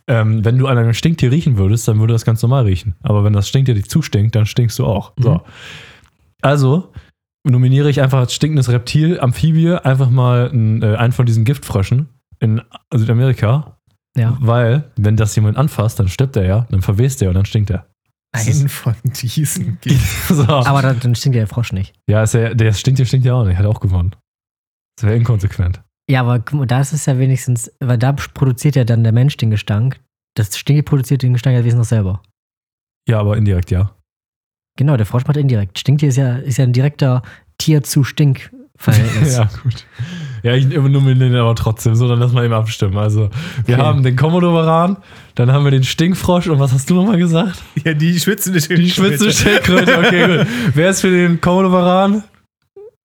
[SPEAKER 1] Ähm, wenn du an einem Stinktier riechen würdest, dann würde das ganz normal riechen. Aber wenn das Stinktier dich zustinkt, dann stinkst du auch.
[SPEAKER 2] Mhm.
[SPEAKER 1] So. Also nominiere ich einfach als stinkendes Reptil, Amphibie, einfach mal einen, äh, einen von diesen Giftfröschen in Südamerika.
[SPEAKER 2] Ja.
[SPEAKER 1] Weil, wenn das jemand anfasst, dann stirbt er ja, dann verwest er und dann stinkt er.
[SPEAKER 3] Einen von diesen gibt
[SPEAKER 1] So.
[SPEAKER 2] Aber dann, dann stinkt ja der Frosch nicht.
[SPEAKER 1] ja, ist ja, der stinkt ja, stinkt ja auch nicht, hat auch gewonnen. Das wäre inkonsequent.
[SPEAKER 2] Ja, aber da ist es ja wenigstens, weil da produziert ja dann der Mensch den Gestank. Das Stinke produziert den Gestank ja wenigstens noch selber.
[SPEAKER 1] Ja, aber indirekt ja.
[SPEAKER 2] Genau, der Frosch macht indirekt. Stinktier ist ja, ist ja ein direkter Tier-zu-Stink-Verhältnis.
[SPEAKER 1] Ja, gut. Ja, ich nominiere den aber trotzdem, so, dann lass mal eben abstimmen. Also, wir
[SPEAKER 2] Okay.
[SPEAKER 1] haben den Komodowaran, dann haben wir den Stinkfrosch und was hast du nochmal gesagt?
[SPEAKER 3] Ja, die schwitzende
[SPEAKER 1] Die schwitzende Schildkröte, okay, gut. Wer ist für den Komodowaran?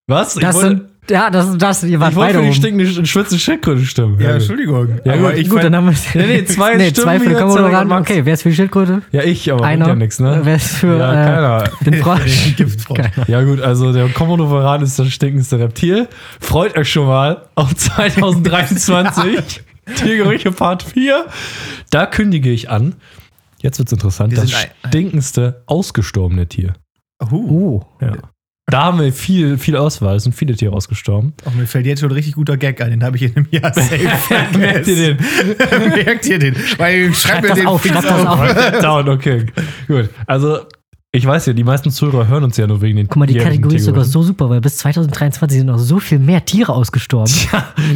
[SPEAKER 1] Was?
[SPEAKER 2] Das
[SPEAKER 1] ich wollte,
[SPEAKER 2] sind, ja, das, das, ihr wart
[SPEAKER 1] ich wollte für die stinkende, schwitzende Schildkröte stimmen.
[SPEAKER 3] Ja. Entschuldigung.
[SPEAKER 1] Ja,
[SPEAKER 3] aber
[SPEAKER 1] gut,
[SPEAKER 3] ich
[SPEAKER 2] Gut,
[SPEAKER 3] fand-
[SPEAKER 2] dann haben wir
[SPEAKER 1] Nee, nee, zwei
[SPEAKER 2] nee,
[SPEAKER 1] Stimmen
[SPEAKER 2] zwei für den. Okay, wer ist für die Schildkröte?
[SPEAKER 1] Ja, ich, aber
[SPEAKER 2] Einer.
[SPEAKER 1] ja nichts, ne?
[SPEAKER 2] Wer ist für
[SPEAKER 1] ja,
[SPEAKER 2] äh,
[SPEAKER 1] keiner.
[SPEAKER 2] den Frosch?
[SPEAKER 3] Giftfrosch.
[SPEAKER 1] Ja gut, also der Komodowaran ist das stinkendste Reptil. Freut euch schon mal auf 2023. Tiergerüche Part 4. Da kündige ich an. Jetzt wird's interessant.
[SPEAKER 3] Wir
[SPEAKER 1] Das stinkendste ausgestorbene Tier.
[SPEAKER 3] Uh.
[SPEAKER 2] Oh.
[SPEAKER 1] Ja. Da haben wir viel, viel Auswahl. Es sind viele Tiere ausgestorben.
[SPEAKER 3] Oh, mir fällt jetzt schon ein richtig guter Gag ein. Den habe ich in einem Jahr safe
[SPEAKER 1] Merkt ihr den?
[SPEAKER 3] Merkt ihr den? Weil, schreib mir
[SPEAKER 2] das
[SPEAKER 3] den
[SPEAKER 2] auf,
[SPEAKER 3] fix
[SPEAKER 2] schreib das auf.
[SPEAKER 1] Down, okay. Gut. Also, ich weiß ja, die meisten Zuhörer hören uns ja nur wegen den
[SPEAKER 2] Guck mal, die Kategorie ist sogar so super, weil bis 2023 sind noch so viel mehr Tiere ausgestorben.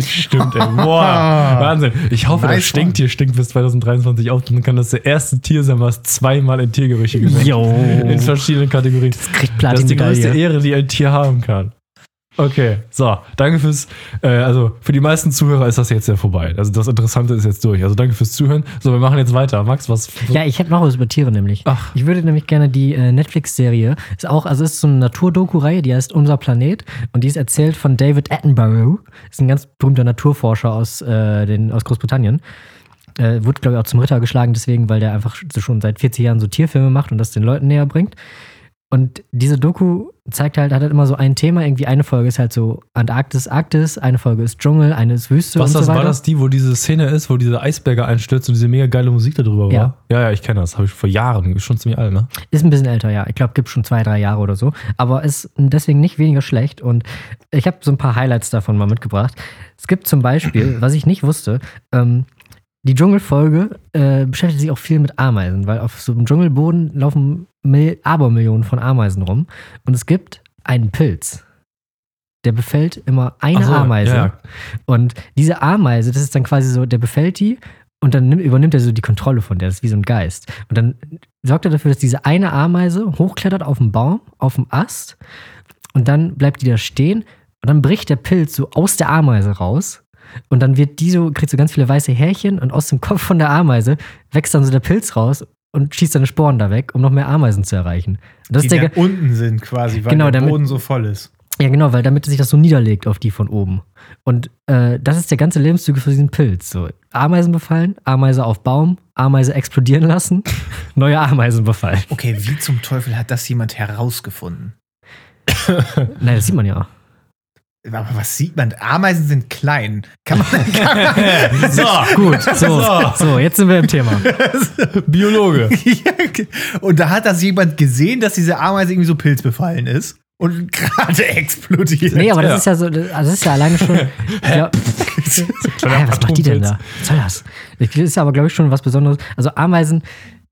[SPEAKER 1] Stimmt, ey. Boah, Wahnsinn. Ich hoffe, das
[SPEAKER 3] Nice
[SPEAKER 1] Stinktier stinkt bis 2023 auf. Dann kann das der erste Tier sein, was zweimal in Tiergerüche gesenkt. In verschiedenen Kategorien. Das
[SPEAKER 2] kriegt
[SPEAKER 1] Das ist die größte. Ehre, die ein Tier haben kann. Okay, so, danke fürs, äh, also für die meisten Zuhörer ist das jetzt ja vorbei. Also das Interessante ist jetzt durch. Also danke fürs Zuhören. So, wir machen jetzt weiter. Max, was?
[SPEAKER 2] Ja, ich hätte noch was über Tiere nämlich.
[SPEAKER 1] Ach.
[SPEAKER 2] Ich würde nämlich gerne die äh, Netflix-Serie, ist auch, also ist so eine Naturdoku-Reihe, die heißt Unser Planet und die ist erzählt von David Attenborough. Ist ein ganz berühmter Naturforscher aus, äh, den, aus Großbritannien. Äh, wurde, glaube ich, auch zum Ritter geschlagen, deswegen, weil der einfach so schon seit 40 Jahren so Tierfilme macht und das den Leuten näher bringt. Und diese Doku zeigt halt, hat halt immer so ein Thema. Irgendwie eine Folge ist halt so Antarktis, Arktis, eine Folge ist Dschungel, eine ist Wüste
[SPEAKER 1] Was
[SPEAKER 2] und
[SPEAKER 1] das,
[SPEAKER 2] so weiter.
[SPEAKER 1] war das die, wo diese Szene ist, wo diese Eisberge einstürzt und diese mega geile Musik darüber
[SPEAKER 2] Ja.
[SPEAKER 1] war? Ja, ja, ich kenne das. Habe ich vor Jahren. Ist schon ziemlich alt, ne?
[SPEAKER 2] Ist ein bisschen älter, ja. Ich glaube, gibt schon zwei, drei Jahre oder so. Aber ist deswegen nicht weniger schlecht. Und ich habe so ein paar Highlights davon mal mitgebracht. Es gibt zum Beispiel, was ich nicht wusste, ähm, die Dschungelfolge äh, beschäftigt sich auch viel mit Ameisen, weil auf so einem Dschungelboden laufen Mil Abermillionen von Ameisen rum. Und es gibt einen Pilz. Der befällt immer eine
[SPEAKER 1] so,
[SPEAKER 2] Ameise.
[SPEAKER 1] ja, ja.
[SPEAKER 2] Und diese Ameise, das ist dann quasi so, der befällt die und dann nimmt, übernimmt er so die Kontrolle von der. Das ist wie so ein Geist. Und dann sorgt er dafür, dass diese eine Ameise hochklettert auf den Baum, auf dem Ast und dann bleibt die da stehen und dann bricht der Pilz so aus der Ameise raus und dann wird die so, kriegt so ganz viele weiße Härchen und aus dem Kopf von der Ameise wächst dann so der Pilz raus und schießt seine Sporen da weg, um noch mehr Ameisen zu erreichen. Und das
[SPEAKER 3] Die
[SPEAKER 2] ist der, ge-
[SPEAKER 3] unten sind quasi, weil
[SPEAKER 2] Genau,
[SPEAKER 3] der
[SPEAKER 2] damit-
[SPEAKER 3] Boden so voll ist.
[SPEAKER 2] ja, genau, weil damit sich das so niederlegt auf die von oben. Und äh, das ist der ganze Lebenszyklus für diesen Pilz. So, Ameisen befallen, Ameise auf Baum, Ameise explodieren lassen, neue Ameisen befallen.
[SPEAKER 3] Okay, wie zum Teufel hat das jemand herausgefunden?
[SPEAKER 2] Nein, das sieht man ja.
[SPEAKER 3] Aber was sieht man? Ameisen sind klein. Kann man, kann man
[SPEAKER 1] So,
[SPEAKER 2] Gut, so, so, jetzt sind wir im Thema.
[SPEAKER 1] Biologe.
[SPEAKER 3] Und da hat das jemand gesehen, dass diese Ameise irgendwie so pilzbefallen ist und gerade explodiert.
[SPEAKER 2] Nee, aber das
[SPEAKER 1] Ja.
[SPEAKER 2] ist ja so, also das ist ja alleine schon. Ja, Hä, was macht die denn da? Was soll das? Das ist ja aber, glaube ich, schon was Besonderes. Also Ameisen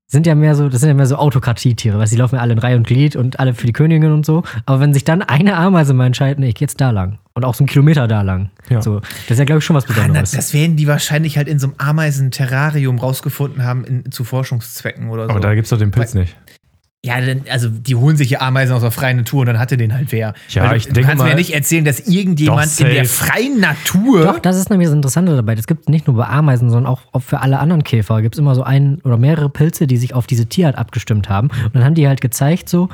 [SPEAKER 2] sind ja mehr so, das sind ja mehr so Autokratietiere, weil die laufen ja alle in Reihe und Glied und alle für die Königin und so. Aber wenn sich dann eine Ameise mal entscheidet, nee, ich geh jetzt da lang und auch so einen Kilometer da lang.
[SPEAKER 1] Ja.
[SPEAKER 2] So, das ist ja, glaube ich, schon was
[SPEAKER 3] Ah,
[SPEAKER 2] Besonderes.
[SPEAKER 3] das werden die wahrscheinlich halt in so einem Ameisen-Terrarium rausgefunden haben in, zu Forschungszwecken oder so.
[SPEAKER 1] Aber da gibt's doch den Pilz nicht.
[SPEAKER 3] Ja, dann, also die holen sich ja Ameisen aus der freien Natur und dann hatte den halt wer.
[SPEAKER 1] Ja,
[SPEAKER 3] Weil du,
[SPEAKER 1] ich
[SPEAKER 3] du
[SPEAKER 1] denke
[SPEAKER 3] kannst mir
[SPEAKER 1] mal-
[SPEAKER 3] ja nicht erzählen, dass irgendjemand in der freien Natur.
[SPEAKER 2] Doch, das ist nämlich das Interessante dabei. Das gibt nicht nur bei Ameisen, sondern auch, auch für alle anderen Käfer. Gibt es immer so ein oder mehrere Pilze, die sich auf diese Tierart abgestimmt haben. Und dann haben die halt gezeigt, so,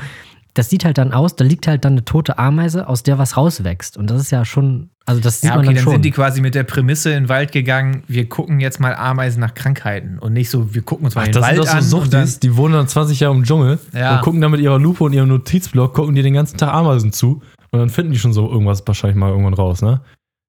[SPEAKER 2] das sieht halt dann aus, da liegt halt dann eine tote Ameise, aus der was rauswächst. Und das ist ja schon, also das sieht
[SPEAKER 3] Ja,
[SPEAKER 2] man
[SPEAKER 3] okay,
[SPEAKER 2] dann
[SPEAKER 3] dann
[SPEAKER 2] schon.
[SPEAKER 3] sind die quasi mit der Prämisse in den Wald gegangen, wir gucken jetzt mal Ameisen nach Krankheiten und nicht so, wir gucken uns mal
[SPEAKER 1] Ach,
[SPEAKER 3] den
[SPEAKER 1] das
[SPEAKER 3] Wald
[SPEAKER 1] sind doch
[SPEAKER 3] an
[SPEAKER 1] so
[SPEAKER 3] und dann,
[SPEAKER 1] Suchtis, die wohnen dann 20 Jahre im Dschungel
[SPEAKER 3] Ja.
[SPEAKER 1] und gucken dann mit ihrer Lupe und ihrem Notizblock, gucken die den ganzen Tag Ameisen zu und dann finden die schon so irgendwas wahrscheinlich mal irgendwann raus, ne?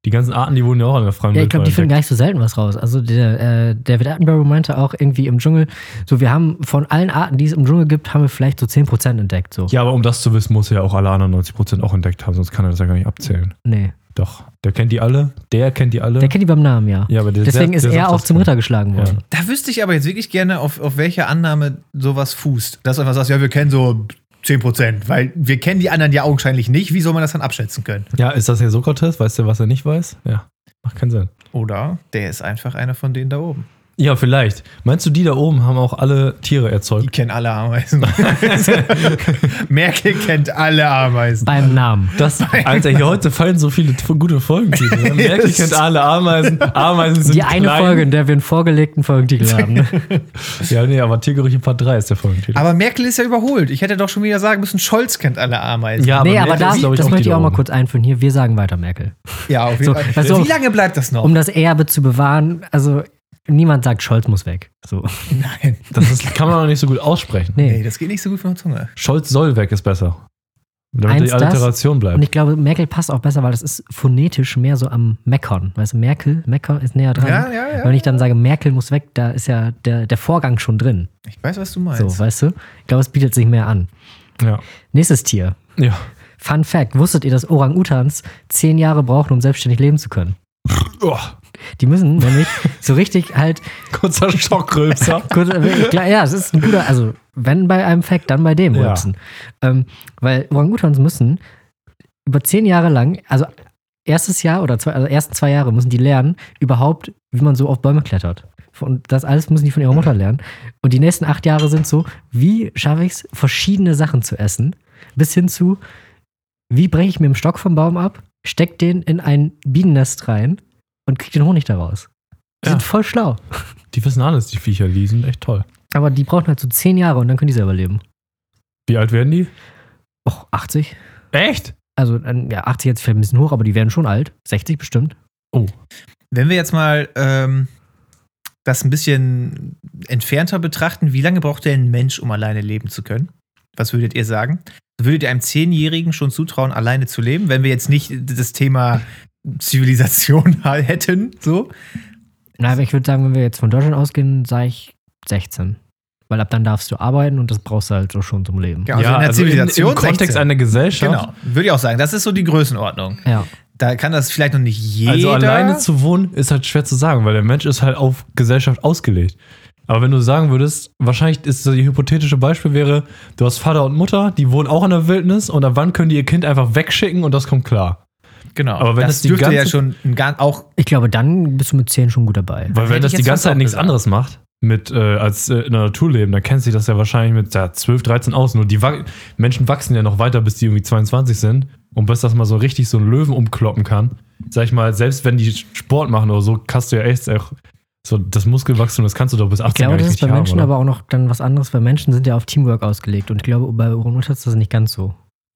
[SPEAKER 1] Die ganzen Arten, die wohnen ja auch in der freien
[SPEAKER 2] Ja, ich glaube, die finden gar nicht so selten was raus. Also der äh, David Attenborough meinte auch irgendwie im Dschungel, so wir haben von allen Arten, die es im Dschungel gibt, haben wir vielleicht so 10% entdeckt. So.
[SPEAKER 1] Ja, aber um das zu wissen, muss er ja auch alle anderen 90% auch entdeckt haben, sonst kann er das ja gar nicht abzählen.
[SPEAKER 2] Nee.
[SPEAKER 1] Doch, der kennt die alle. Der kennt die alle.
[SPEAKER 2] Der kennt die beim Namen, ja.
[SPEAKER 1] ja, aber der,
[SPEAKER 2] Deswegen
[SPEAKER 1] der,
[SPEAKER 2] ist
[SPEAKER 1] der
[SPEAKER 2] er
[SPEAKER 1] sagt
[SPEAKER 2] auch zum. Ritter geschlagen worden.
[SPEAKER 3] Da wüsste ich aber jetzt wirklich gerne, auf, auf welcher Annahme sowas fußt. Dass du einfach sagst, ja, wir kennen so 10%, weil wir kennen die anderen ja augenscheinlich nicht. Wie soll man das dann abschätzen können?
[SPEAKER 1] Ja, ist das hier Sokrates? Weißt du, was er nicht weiß? Ja, macht keinen Sinn.
[SPEAKER 3] Oder der ist einfach einer von denen da oben.
[SPEAKER 1] Ja, vielleicht. Meinst du, die da oben haben auch alle Tiere
[SPEAKER 3] Die
[SPEAKER 1] erzeugt?
[SPEAKER 3] kennen alle Ameisen. Merkel kennt alle Ameisen.
[SPEAKER 2] Beim Namen.
[SPEAKER 1] Das, Alter, hier heute fallen so viele gute Folgentitel. ne? Merkel kennt alle Ameisen. Ameisen sind
[SPEAKER 2] Die eine
[SPEAKER 1] klein.
[SPEAKER 2] Folge, in der wir einen vorgelegten Folgentitel haben. Ne?
[SPEAKER 1] Ja, nee, aber Tiergerüche Part 3 ist der Folgentitel.
[SPEAKER 3] Aber Merkel ist ja überholt. Ich hätte doch schon wieder sagen müssen, Scholz kennt alle Ameisen.
[SPEAKER 1] Ja,
[SPEAKER 2] nee, aber da,
[SPEAKER 1] ist, glaub
[SPEAKER 2] das möchte
[SPEAKER 1] die
[SPEAKER 2] ich auch mal kurz einführen. Hier, wir sagen weiter, Merkel.
[SPEAKER 3] Ja, auf jeden
[SPEAKER 2] So,
[SPEAKER 3] Fall.
[SPEAKER 2] also-
[SPEAKER 3] Wie lange bleibt das noch?
[SPEAKER 2] Um das Erbe zu bewahren, also niemand sagt, Scholz muss weg. So.
[SPEAKER 3] Nein.
[SPEAKER 1] Das ist, kann man auch nicht so gut aussprechen.
[SPEAKER 2] Nee.
[SPEAKER 3] Nee, das geht nicht so gut von der Zunge.
[SPEAKER 1] Scholz soll weg, ist besser. Damit
[SPEAKER 2] Eins
[SPEAKER 1] die Alliteration
[SPEAKER 2] Und
[SPEAKER 1] bleibt.
[SPEAKER 2] ich glaube, Merkel passt auch besser, weil das ist phonetisch mehr so am Meckern. Weißt du, Merkel, Mecker ist näher dran.
[SPEAKER 3] Ja, ja, ja.
[SPEAKER 2] Wenn ich dann sage, Merkel muss weg, da ist ja der, der Vorgang schon drin.
[SPEAKER 3] Ich weiß, was du meinst.
[SPEAKER 2] So, weißt du? Ich glaube, es bietet sich mehr an.
[SPEAKER 1] Ja.
[SPEAKER 2] Nächstes Tier.
[SPEAKER 1] ja.
[SPEAKER 2] Fun Fact: Wusstet ihr, dass Orang-Utans zehn Jahre brauchen, um selbstständig leben zu können?
[SPEAKER 1] Oh,
[SPEAKER 2] Die müssen nämlich so richtig halt.
[SPEAKER 1] kurzer Schockrülpser.
[SPEAKER 2] Klar, ja, es ist ein guter. Also, wenn bei einem Fact, dann bei dem
[SPEAKER 1] Ja.
[SPEAKER 2] Rülpsen. Ähm, weil Orang-Utans müssen über zehn Jahre lang, also erstes Jahr oder zwei, also ersten zwei Jahre müssen die lernen, überhaupt, wie man so auf Bäume klettert. Und das alles müssen die von ihrer Mutter lernen. Und die nächsten acht Jahre sind so, wie schaffe ich es, verschiedene Sachen zu essen, bis hin zu, wie breche ich mir einen Stock vom Baum ab, steck den in ein Bienennest rein und krieg den Honig daraus. Die
[SPEAKER 1] Ja.
[SPEAKER 2] sind voll schlau.
[SPEAKER 1] Die wissen alles, die Viecher, die sind echt toll.
[SPEAKER 2] Aber die brauchen halt so zehn Jahre und dann können die selber leben.
[SPEAKER 1] Wie alt werden die?
[SPEAKER 2] Och, 80?
[SPEAKER 1] Echt?
[SPEAKER 2] Also, ja, 80 jetzt vielleicht ein bisschen hoch, aber die werden schon alt. 60 bestimmt.
[SPEAKER 3] Wenn wir jetzt mal ähm, das ein bisschen entfernter betrachten, wie lange braucht denn ein Mensch, um alleine leben zu können? Was würdet ihr sagen? Würdet ihr einem Zehnjährigen schon zutrauen, alleine zu leben, wenn wir jetzt nicht das Thema Zivilisation hätten? So?
[SPEAKER 2] Na, aber ich würde sagen, wenn wir jetzt von Deutschland ausgehen, sage ich 16. Weil ab dann darfst du arbeiten und das brauchst du halt so schon zum Leben.
[SPEAKER 3] Ja, also in der Zivilisation
[SPEAKER 1] im Kontext
[SPEAKER 3] 16.
[SPEAKER 1] einer Gesellschaft.
[SPEAKER 3] Genau, würde ich auch sagen. Das ist so die Größenordnung.
[SPEAKER 2] Ja.
[SPEAKER 3] Da kann das vielleicht noch nicht jeder.
[SPEAKER 1] Also alleine zu wohnen ist halt schwer zu sagen, weil der Mensch ist halt auf Gesellschaft ausgelegt. Aber wenn du sagen würdest, wahrscheinlich ist das die hypothetische Beispiel wäre, du hast Vater und Mutter, die wohnen auch in der Wildnis und ab wann können die ihr Kind einfach wegschicken und das kommt klar.
[SPEAKER 3] Genau.
[SPEAKER 1] Aber wenn
[SPEAKER 3] das
[SPEAKER 1] das die
[SPEAKER 3] dürfte ja
[SPEAKER 1] ganze-
[SPEAKER 3] schon ein, auch
[SPEAKER 2] Ich glaube, dann bist du mit 10 schon gut dabei.
[SPEAKER 1] Weil wenn das die ganze Zeit nichts
[SPEAKER 3] gesagt.
[SPEAKER 1] anderes macht, mit, äh, als äh, in der Natur leben, dann kennt sich das ja wahrscheinlich mit ja, 12, 13 aus. Nur die Wa Menschen wachsen ja noch weiter, bis die irgendwie 22 sind. Und bis das mal so richtig so einen Löwen umkloppen kann, sag ich mal, selbst wenn die Sport machen oder so, kannst du ja echt auch so das Muskelwachstum, das kannst du doch bis 18
[SPEAKER 2] Ich glaube, das ist bei
[SPEAKER 1] richtig
[SPEAKER 2] Menschen
[SPEAKER 1] haben, oder?
[SPEAKER 2] aber auch noch dann was anderes, weil Menschen sind ja auf Teamwork ausgelegt und ich glaube, bei Orang-Utans ist das nicht ganz so.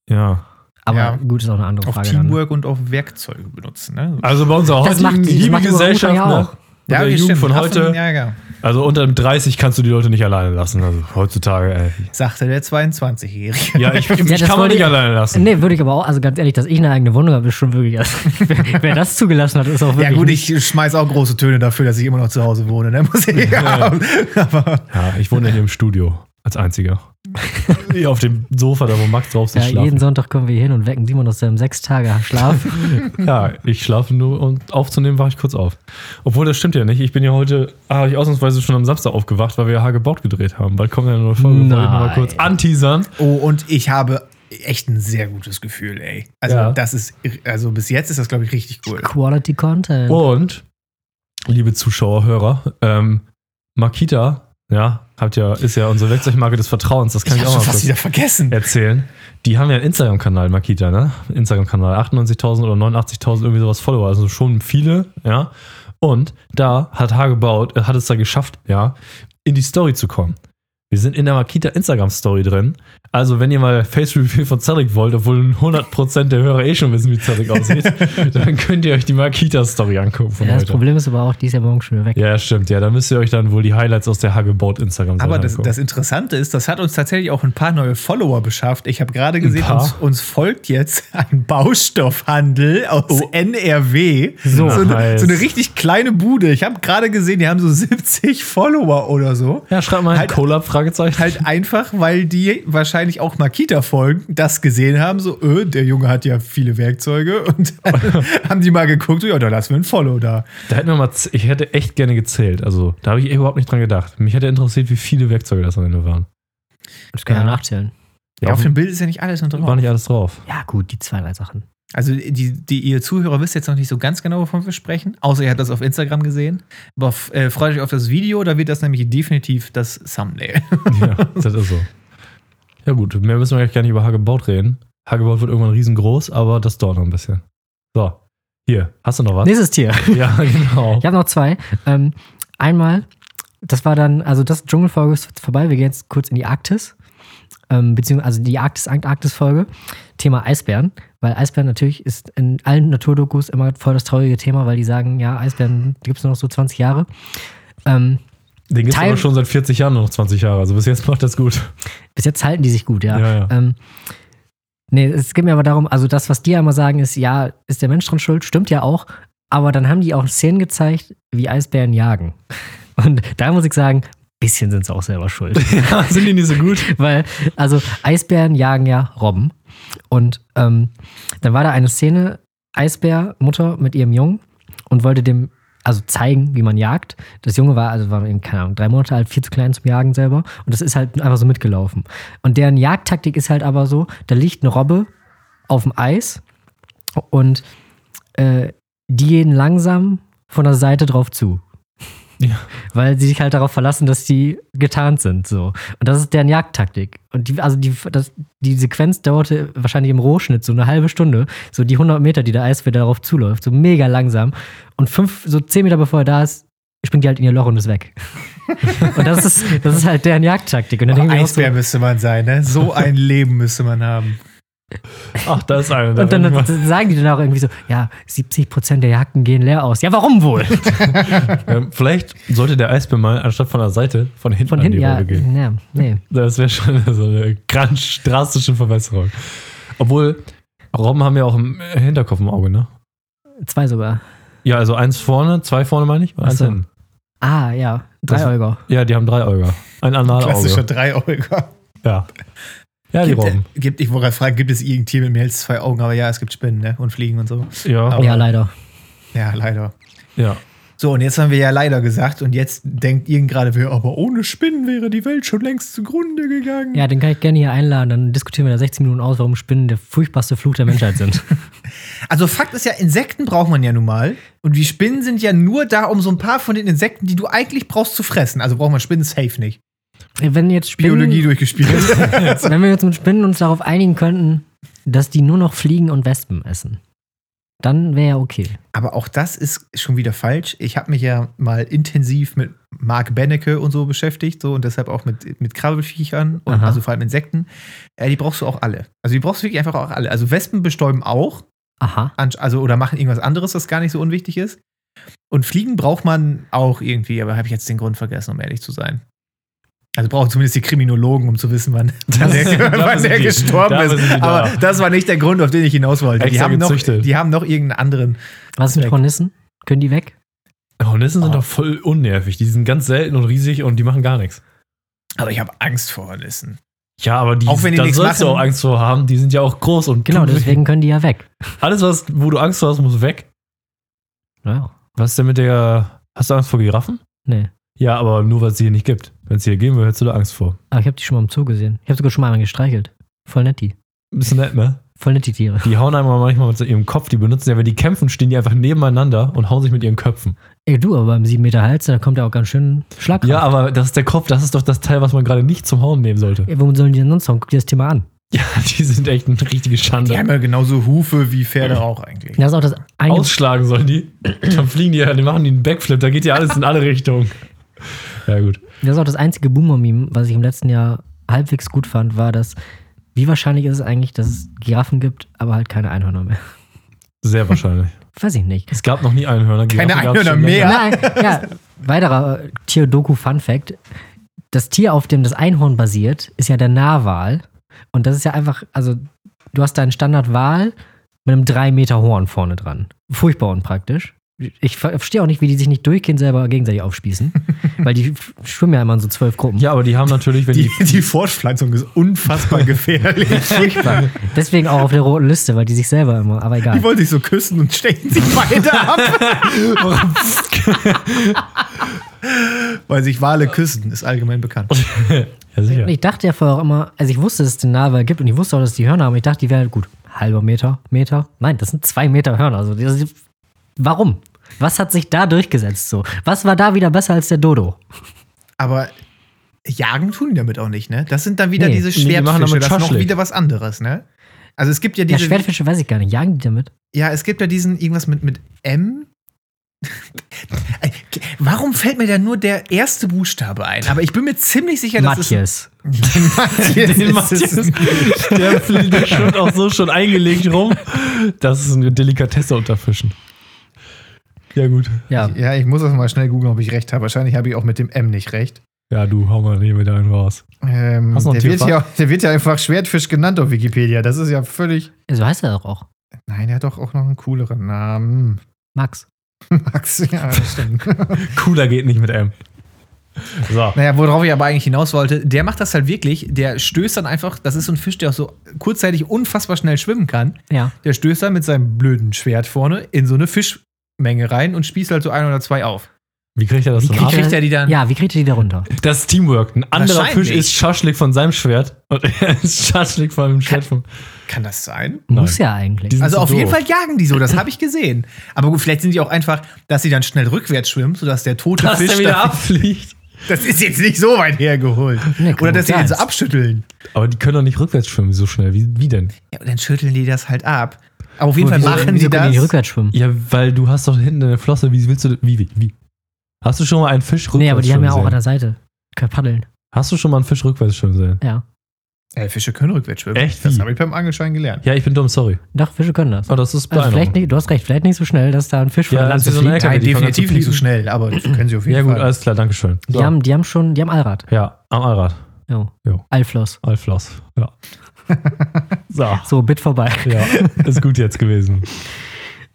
[SPEAKER 1] Ja.
[SPEAKER 2] Aber
[SPEAKER 3] Ja.
[SPEAKER 2] gut, ist auch eine andere
[SPEAKER 3] auf
[SPEAKER 2] Frage. dann.
[SPEAKER 3] Teamwork und auf Werkzeuge benutzen. Ne?
[SPEAKER 1] Also bei unserer heutigen
[SPEAKER 2] das macht
[SPEAKER 1] lieben
[SPEAKER 2] Orang-Utan
[SPEAKER 1] Gesellschaft,
[SPEAKER 2] ja
[SPEAKER 1] ne? der Jugend
[SPEAKER 3] stimmt.
[SPEAKER 1] von heute,
[SPEAKER 3] Ja, ja.
[SPEAKER 1] also unter dem 30 kannst du die Leute nicht alleine lassen. Also heutzutage, ey.
[SPEAKER 3] Sagte der 22-Jährige.
[SPEAKER 1] Ja, ich, ich kann man nicht
[SPEAKER 2] ich-
[SPEAKER 1] alleine lassen.
[SPEAKER 2] Nee, würde ich aber auch, also ganz ehrlich, dass ich eine eigene Wohnung habe, ist schon wirklich. wer, wer das zugelassen hat, ist auch wirklich.
[SPEAKER 3] Ja, gut,
[SPEAKER 2] nicht-
[SPEAKER 3] ich schmeiß auch große Töne dafür, dass ich immer noch zu Hause wohne. Ne? Muss ich
[SPEAKER 1] Ja, ich wohne hier im Studio als einziger. Hier auf dem Sofa, da wo Max drauf
[SPEAKER 2] Ja,
[SPEAKER 1] sitzt,
[SPEAKER 2] jeden
[SPEAKER 1] schlafen.
[SPEAKER 2] Sonntag kommen wir hier hin und wecken Simon aus seinem sechs Tage Schlaf.
[SPEAKER 1] Ja, ich schlafe nur und aufzunehmen war ich kurz auf. Obwohl, das stimmt ja nicht. Ich bin ja heute, ah, habe ich ausnahmsweise schon am Samstag aufgewacht, weil wir ja Hagebaut gedreht haben. Bald kommt ja eine neue Folge, wollte ich mal
[SPEAKER 2] Nein.
[SPEAKER 1] kurz anteasern.
[SPEAKER 3] Oh, und ich habe echt ein sehr gutes Gefühl, ey. Also,
[SPEAKER 1] Ja.
[SPEAKER 3] das ist, also bis jetzt ist das, glaube ich, richtig cool.
[SPEAKER 2] Quality Content.
[SPEAKER 1] Und, liebe Zuschauer, Hörer, ähm, Makita, ja, hat ja, ist ja unsere Werkzeugmarke des Vertrauens. Das kann
[SPEAKER 3] Ich
[SPEAKER 1] ich, auch mal
[SPEAKER 3] fast wieder vergessen.
[SPEAKER 1] erzählen. Die haben ja einen Instagram-Kanal, Makita, ne? Instagram-Kanal. 98.000 oder 89.000 irgendwie sowas Follower. Also schon viele, ja. Und da hat Hagebaut, äh, hat es da geschafft, ja, in die Story zu kommen. Wir sind in der Makita Instagram-Story drin. Also, wenn ihr mal Face-Reveal von Cedric wollt, obwohl 100% der Hörer eh schon wissen, wie Cedric aussieht, dann könnt ihr euch die Makita-Story angucken von
[SPEAKER 2] ja, das
[SPEAKER 1] heute.
[SPEAKER 2] Problem ist aber auch, die ist ja morgen schon wieder weg.
[SPEAKER 1] Ja, stimmt. Ja, da müsst ihr euch dann wohl die Highlights aus der Hagebaut Instagram-Seite
[SPEAKER 3] Aber das,
[SPEAKER 1] angucken.
[SPEAKER 3] das Interessante ist, das hat uns tatsächlich auch ein paar neue Follower beschafft. Ich habe gerade gesehen, uns, uns folgt jetzt ein Baustoffhandel aus NRW.
[SPEAKER 2] So.
[SPEAKER 3] so, eine, so eine richtig kleine Bude. Ich habe gerade gesehen, die haben so 70 Follower oder so.
[SPEAKER 1] ja, schreibt mal
[SPEAKER 3] Halt-
[SPEAKER 1] Collab, Fragezeichen.
[SPEAKER 3] Halt einfach, weil die wahrscheinlich auch Makita-Folgen das gesehen haben, so, äh, der Junge hat ja viele Werkzeuge und haben die mal geguckt, ja, da lassen wir ein Follow da.
[SPEAKER 1] Da hätten wir mal, ich hätte echt gerne gezählt. Also, da habe ich überhaupt nicht dran gedacht. Mich hätte interessiert, wie viele Werkzeuge das am Ende waren.
[SPEAKER 2] Das kann ja
[SPEAKER 3] Ja.
[SPEAKER 2] nachzählen.
[SPEAKER 3] Ja, auf dem Bild ist ja nicht alles noch drauf.
[SPEAKER 1] war nicht alles drauf.
[SPEAKER 2] Ja, gut, die zwei, drei Sachen.
[SPEAKER 3] Also die, die ihr Zuhörer wisst jetzt noch nicht so ganz genau, wovon wir sprechen, außer ihr habt das auf Instagram gesehen. Aber äh, freut euch auf das Video, da wird das nämlich definitiv das Thumbnail.
[SPEAKER 1] Ja, das ist so. Ja, gut, mehr müssen wir eigentlich gar nicht über Hagebaut reden. Hagebaut wird irgendwann riesengroß, aber das dauert noch ein bisschen. So, hier, hast du noch was?
[SPEAKER 2] Nächstes Tier.
[SPEAKER 1] Ja, genau.
[SPEAKER 2] Ich habe noch zwei. Ähm, einmal, das war dann, also das Dschungelfolge ist vorbei. Wir gehen jetzt kurz in die Arktis. Ähm, beziehungsweise also die Arktis-Arktis-Folge. Thema Eisbären. Weil Eisbären natürlich ist in allen Naturdokus immer voll das traurige Thema, weil die sagen, ja, Eisbären gibt es nur noch so 20 Jahre. Ähm,
[SPEAKER 1] Den gibt es aber schon seit 40 Jahren noch 20 Jahre. Also bis jetzt macht das gut.
[SPEAKER 2] bis jetzt halten die sich gut, ja.
[SPEAKER 1] Ja, ja.
[SPEAKER 2] Ähm, nee, es geht mir aber darum, also das, was die ja immer sagen, ist, ja, ist der Mensch dran schuld? Stimmt ja auch. Aber dann haben die auch Szenen gezeigt, wie Eisbären jagen. Und da muss ich sagen, bisschen sind sie auch selber schuld.
[SPEAKER 1] Ja, sind die nicht so gut?
[SPEAKER 2] Weil, also Eisbären jagen ja Robben. Und ähm, dann war da eine Szene, Eisbär, Mutter mit ihrem Jungen und wollte dem also zeigen, wie man jagt. Das Junge war, also war, eben, keine Ahnung, drei Monate alt, viel zu klein zum Jagen selber. Und das ist halt einfach so mitgelaufen. Und deren Jagdtaktik ist halt aber so, da liegt eine Robbe auf dem Eis und äh, die gehen langsam von der Seite drauf zu.
[SPEAKER 1] Ja.
[SPEAKER 2] Weil sie sich halt darauf verlassen, dass die getarnt sind. So. Und das ist deren Jagdtaktik. Und die, also die, das, die Sequenz dauerte wahrscheinlich im Rohschnitt so eine halbe Stunde. So die 100 Meter, die der Eisbär darauf zuläuft. So mega langsam. Und fünf, so 10 Meter bevor er da ist, springt die halt in ihr Loch und ist weg. und das ist, das ist halt deren Jagdtaktik. Und dann mir auch so,
[SPEAKER 3] Eisbär müsste man sein, ne? So ein Leben müsste man haben.
[SPEAKER 1] Ach, da ist einer.
[SPEAKER 2] und dann sagen die dann auch irgendwie so, ja, 70 Prozent der Jagden gehen leer aus. Ja, warum wohl?
[SPEAKER 1] Ähm, vielleicht sollte der Eisbär mal anstatt von der Seite von hinten
[SPEAKER 2] Von
[SPEAKER 1] an
[SPEAKER 2] hinten,
[SPEAKER 1] die
[SPEAKER 2] ja,
[SPEAKER 1] Rolle gehen.
[SPEAKER 2] ja, nee.
[SPEAKER 1] Das wäre schon so eine ganz drastische Verbesserung. Obwohl, Robben haben ja auch im Hinterkopf im Auge, ne?
[SPEAKER 2] Zwei sogar.
[SPEAKER 1] Ja, also eins vorne, zwei vorne meine ich, und eins
[SPEAKER 2] so.
[SPEAKER 1] hinten.
[SPEAKER 2] Ah, ja.
[SPEAKER 1] Das-
[SPEAKER 2] Dreieuger.
[SPEAKER 1] Ja, die haben drei Auge. Ein
[SPEAKER 3] Klassischer
[SPEAKER 1] Analauge.
[SPEAKER 3] Dreieuger.
[SPEAKER 1] Ja. Ja, die
[SPEAKER 3] Gibt,
[SPEAKER 1] Robben.
[SPEAKER 3] gibt, ich wollte gerade fragen, gibt es irgendein Tier mit mehr als zwei Augen? Aber ja, es gibt Spinnen, ne? Und Fliegen und so.
[SPEAKER 1] Ja,
[SPEAKER 3] Aber-
[SPEAKER 2] Ja, leider.
[SPEAKER 3] Ja, leider.
[SPEAKER 1] ja.
[SPEAKER 3] So, und jetzt haben wir ja leider gesagt, und jetzt denkt irgend gerade wer, aber ohne Spinnen wäre die Welt schon längst zugrunde gegangen.
[SPEAKER 2] Ja, den kann ich gerne hier einladen. Dann diskutieren wir da 16 Minuten aus, warum Spinnen der furchtbarste Fluch der Menschheit sind.
[SPEAKER 3] Also Fakt ist ja, Insekten braucht man ja nun mal. Und die Spinnen sind ja nur da, um so ein paar von den Insekten, die du eigentlich brauchst, zu fressen. Also braucht man Spinnen safe nicht.
[SPEAKER 2] Wenn jetzt Spinnen,
[SPEAKER 3] Biologie durchgespielt.
[SPEAKER 2] wenn wir jetzt mit Spinnen uns darauf einigen könnten, dass die nur noch Fliegen und Wespen essen, dann wäre ja okay.
[SPEAKER 3] Aber auch das ist schon wieder falsch. Ich habe mich ja mal intensiv mit Mark Bennecke und so beschäftigt, so und deshalb auch mit, mit Krabbelfiechern und
[SPEAKER 2] Aha.
[SPEAKER 3] also vor allem Insekten. Äh, die brauchst du auch alle. Also die brauchst du wirklich einfach auch alle. Also Wespen bestäuben auch,
[SPEAKER 2] Aha.
[SPEAKER 3] also oder machen irgendwas anderes, was gar nicht so unwichtig ist. Und Fliegen braucht man auch irgendwie, aber habe ich jetzt den Grund vergessen, um ehrlich zu sein. Also brauchen zumindest die Kriminologen, um zu wissen, wann, wann der, wann der
[SPEAKER 1] die-
[SPEAKER 3] gestorben ist.
[SPEAKER 1] da.
[SPEAKER 3] Aber das war nicht der Grund, auf den ich hinaus wollte. Die haben, noch, die haben noch irgendeinen anderen.
[SPEAKER 2] Was ist mit. Hornissen? Können die weg?
[SPEAKER 1] Hornissen sind
[SPEAKER 3] Oh.
[SPEAKER 1] doch voll unnervig. Die sind ganz selten und riesig und die machen gar nichts.
[SPEAKER 3] Aber ich habe Angst vor Hornissen.
[SPEAKER 1] Ja, aber die,
[SPEAKER 3] Auch wenn die
[SPEAKER 1] da
[SPEAKER 3] nichts
[SPEAKER 1] sollst du
[SPEAKER 3] machen.
[SPEAKER 1] auch Angst vor haben. Die sind ja auch groß und
[SPEAKER 2] Genau, deswegen können die ja weg.
[SPEAKER 1] Alles, was, wo du Angst vor hast, muss weg.
[SPEAKER 2] Ja.
[SPEAKER 1] Was ist denn mit der. Hast du Angst vor Giraffen?
[SPEAKER 2] Nee.
[SPEAKER 1] Ja, aber nur, weil es sie hier nicht gibt. Wenn es hier geben würde, hättest du da Angst vor.
[SPEAKER 2] Aber ich habe die schon mal im Zoo gesehen. Ich habe sogar schon mal einen gestreichelt. Voll nett die.
[SPEAKER 1] Bisschen nett, ne?
[SPEAKER 2] Voll nett die Tiere.
[SPEAKER 1] Die hauen einmal manchmal mit so ihrem Kopf. Die benutzen ja, wenn die kämpfen, stehen die einfach nebeneinander und hauen sich mit ihren Köpfen.
[SPEAKER 2] Ey, du, aber beim 7 Meter Hals, da kommt ja auch ganz schön Schlag.
[SPEAKER 1] Ja, aber das ist der Kopf. Das ist doch das Teil, was man gerade nicht zum Hauen nehmen sollte.
[SPEAKER 2] Ja, womit sollen die denn sonst hauen? Guck dir das Thema an.
[SPEAKER 1] Ja, die sind echt eine richtige Schande.
[SPEAKER 3] Die haben ja genauso Hufe wie Pferde auch eigentlich.
[SPEAKER 2] Das ist auch das eine.
[SPEAKER 1] Ausschlagen sollen die. Dann fliegen die ja, die machen die einen Backflip. Da geht ja alles in alle Richtungen. Ja, gut.
[SPEAKER 2] Das ist auch das einzige Boomer-Meme, was ich im letzten Jahr halbwegs gut fand, war, dass wie wahrscheinlich ist es eigentlich, dass es Giraffen gibt, aber halt keine Einhörner mehr.
[SPEAKER 1] Sehr wahrscheinlich.
[SPEAKER 2] Weiß ich nicht.
[SPEAKER 1] Es gab noch nie Einhörner.
[SPEAKER 3] Keine
[SPEAKER 1] Giraffen gab's
[SPEAKER 3] Einhörner mehr.
[SPEAKER 2] Nein, ja, weiterer äh, Tier-Doku-Fun-Fact. Das Tier, auf dem das Einhorn basiert, ist ja der Narwal. Und das ist ja einfach, also du hast deinen Standard-Wal mit einem 3 Meter Horn vorne dran. Furchtbar unpraktisch. Ich ver- verstehe auch nicht, wie die sich nicht durchgehend selber gegenseitig aufspießen. weil die schwimmen ja immer in so zwölf Gruppen.
[SPEAKER 1] Ja, aber die haben natürlich, wenn
[SPEAKER 3] Die,
[SPEAKER 1] die.
[SPEAKER 3] die Fortpflanzung ist unfassbar gefährlich.
[SPEAKER 2] Furchtbar. Deswegen auch auf der roten Liste, weil die sich selber immer, aber egal.
[SPEAKER 3] Die wollen sich so küssen und stechen sich beide ab. Weil sich Wale küssen, ist allgemein bekannt.
[SPEAKER 1] Ja, sicher.
[SPEAKER 2] Und ich dachte ja vorher auch immer, also ich wusste, dass es den Narwal gibt und ich wusste auch, dass die Hörner haben. Ich dachte, die wären gut, halber Meter, Meter. Nein, das sind zwei Meter Hörner. Also, das, warum? Was hat sich da durchgesetzt so? Was war da wieder besser als der Dodo?
[SPEAKER 3] Aber jagen tun die damit auch nicht, ne? Das sind dann wieder
[SPEAKER 2] Nee,
[SPEAKER 3] diese
[SPEAKER 1] nee,
[SPEAKER 3] Schwertfische,
[SPEAKER 1] damit
[SPEAKER 3] das ist noch wieder was anderes, ne? Also es gibt ja
[SPEAKER 2] Ja,
[SPEAKER 3] diese.
[SPEAKER 2] Schwertfische weiß ich gar nicht. Jagen die damit?
[SPEAKER 3] Ja, es gibt ja diesen irgendwas mit, mit M. Ey, Warum fällt mir da nur der erste Buchstabe ein? Aber ich bin mir ziemlich sicher, dass
[SPEAKER 2] Matthias.
[SPEAKER 3] es Matthias.
[SPEAKER 1] Den Matthias, der, fliegt- der schwimmt auch so schon eingelegt rum. Das ist eine Delikatesse unter Fischen. Ja, gut.
[SPEAKER 2] Ja,
[SPEAKER 3] Ja, ich muss das mal schnell googeln, ob ich recht habe. Wahrscheinlich habe ich auch mit dem M nicht recht.
[SPEAKER 1] Ja, du, hau mal hier wieder einen raus.
[SPEAKER 3] Ähm,
[SPEAKER 1] Hast du noch
[SPEAKER 3] der, wird ja, der wird ja einfach Schwertfisch genannt auf Wikipedia. Das ist ja völlig.
[SPEAKER 2] so heißt er doch auch.
[SPEAKER 3] Nein, er hat doch auch noch einen cooleren Namen.
[SPEAKER 2] Max.
[SPEAKER 3] Max, ja, stimmt.
[SPEAKER 1] Cooler geht nicht mit M. So.
[SPEAKER 3] naja, worauf ich aber eigentlich hinaus wollte, der macht das halt wirklich. Der stößt dann einfach, das ist so ein Fisch, der auch so kurzzeitig unfassbar schnell schwimmen kann.
[SPEAKER 2] Ja.
[SPEAKER 3] Der stößt dann mit seinem blöden Schwert vorne in so eine Fischmenge rein und spießt halt so ein oder zwei auf.
[SPEAKER 1] Wie kriegt er das
[SPEAKER 3] Wie
[SPEAKER 1] denn
[SPEAKER 3] kriegt er die dann?
[SPEAKER 2] Ja, wie kriegt ihr die da runter?
[SPEAKER 1] Das ist Teamwork. Ein anderer. Fisch ist Schaschlik von seinem Schwert und er ist Schaschlik von dem Schwert vom.
[SPEAKER 3] Kann das sein?
[SPEAKER 2] Muss ja eigentlich.
[SPEAKER 3] Also
[SPEAKER 1] so
[SPEAKER 3] auf jeden
[SPEAKER 1] doof.
[SPEAKER 3] Fall jagen die so, das habe ich gesehen. Aber gut, vielleicht sind die auch einfach, dass sie dann schnell rückwärts schwimmen, sodass der tote
[SPEAKER 1] Dass
[SPEAKER 3] Fisch.
[SPEAKER 1] der wieder
[SPEAKER 3] dann-
[SPEAKER 1] abfliegt.
[SPEAKER 3] Das ist jetzt nicht so weit hergeholt.
[SPEAKER 2] Nee,
[SPEAKER 3] Oder dass sie den so abschütteln.
[SPEAKER 1] Aber die können doch nicht rückwärts schwimmen so schnell. Wie, wie denn?
[SPEAKER 3] Ja, und dann schütteln die das halt ab. Aber auf jeden Fall machen die das.
[SPEAKER 2] die rückwärts schwimmen?
[SPEAKER 1] Ja, weil du hast doch hinten eine Flosse. Wie willst du. Wie, wie? wie? Hast du schon mal einen Fisch rückwärts
[SPEAKER 2] Nee, aber die haben ja auch
[SPEAKER 1] schwimmen
[SPEAKER 2] an
[SPEAKER 1] sehen?
[SPEAKER 2] der Seite. Können paddeln.
[SPEAKER 1] Hast du schon mal einen Fisch rückwärts schwimmen sehen?
[SPEAKER 2] Ja.
[SPEAKER 3] Ey, Fische können rückwärts schwimmen.
[SPEAKER 1] Echt?
[SPEAKER 3] Das habe ich beim Angelschein gelernt.
[SPEAKER 1] Ja, ich bin dumm, sorry.
[SPEAKER 2] Doch, Fische können das.
[SPEAKER 1] Oh, das ist
[SPEAKER 2] Also vielleicht nicht, du hast recht, vielleicht nicht so schnell, dass da ein Fisch von
[SPEAKER 1] Ja,
[SPEAKER 2] Lanze
[SPEAKER 1] ist so
[SPEAKER 2] fliegt.
[SPEAKER 3] Nein, definitiv nicht so schnell, aber das können sie auf jeden
[SPEAKER 1] Ja, gut,
[SPEAKER 3] Fall.
[SPEAKER 1] alles klar, danke schön.
[SPEAKER 2] Die, haben, die haben schon, die haben Allrad.
[SPEAKER 1] ja, am Allrad.
[SPEAKER 2] Jo.
[SPEAKER 1] Jo.
[SPEAKER 2] Allfloss.
[SPEAKER 1] Allfloss. Ja. so.
[SPEAKER 2] So, Bit vorbei.
[SPEAKER 1] Ja, ist gut jetzt gewesen.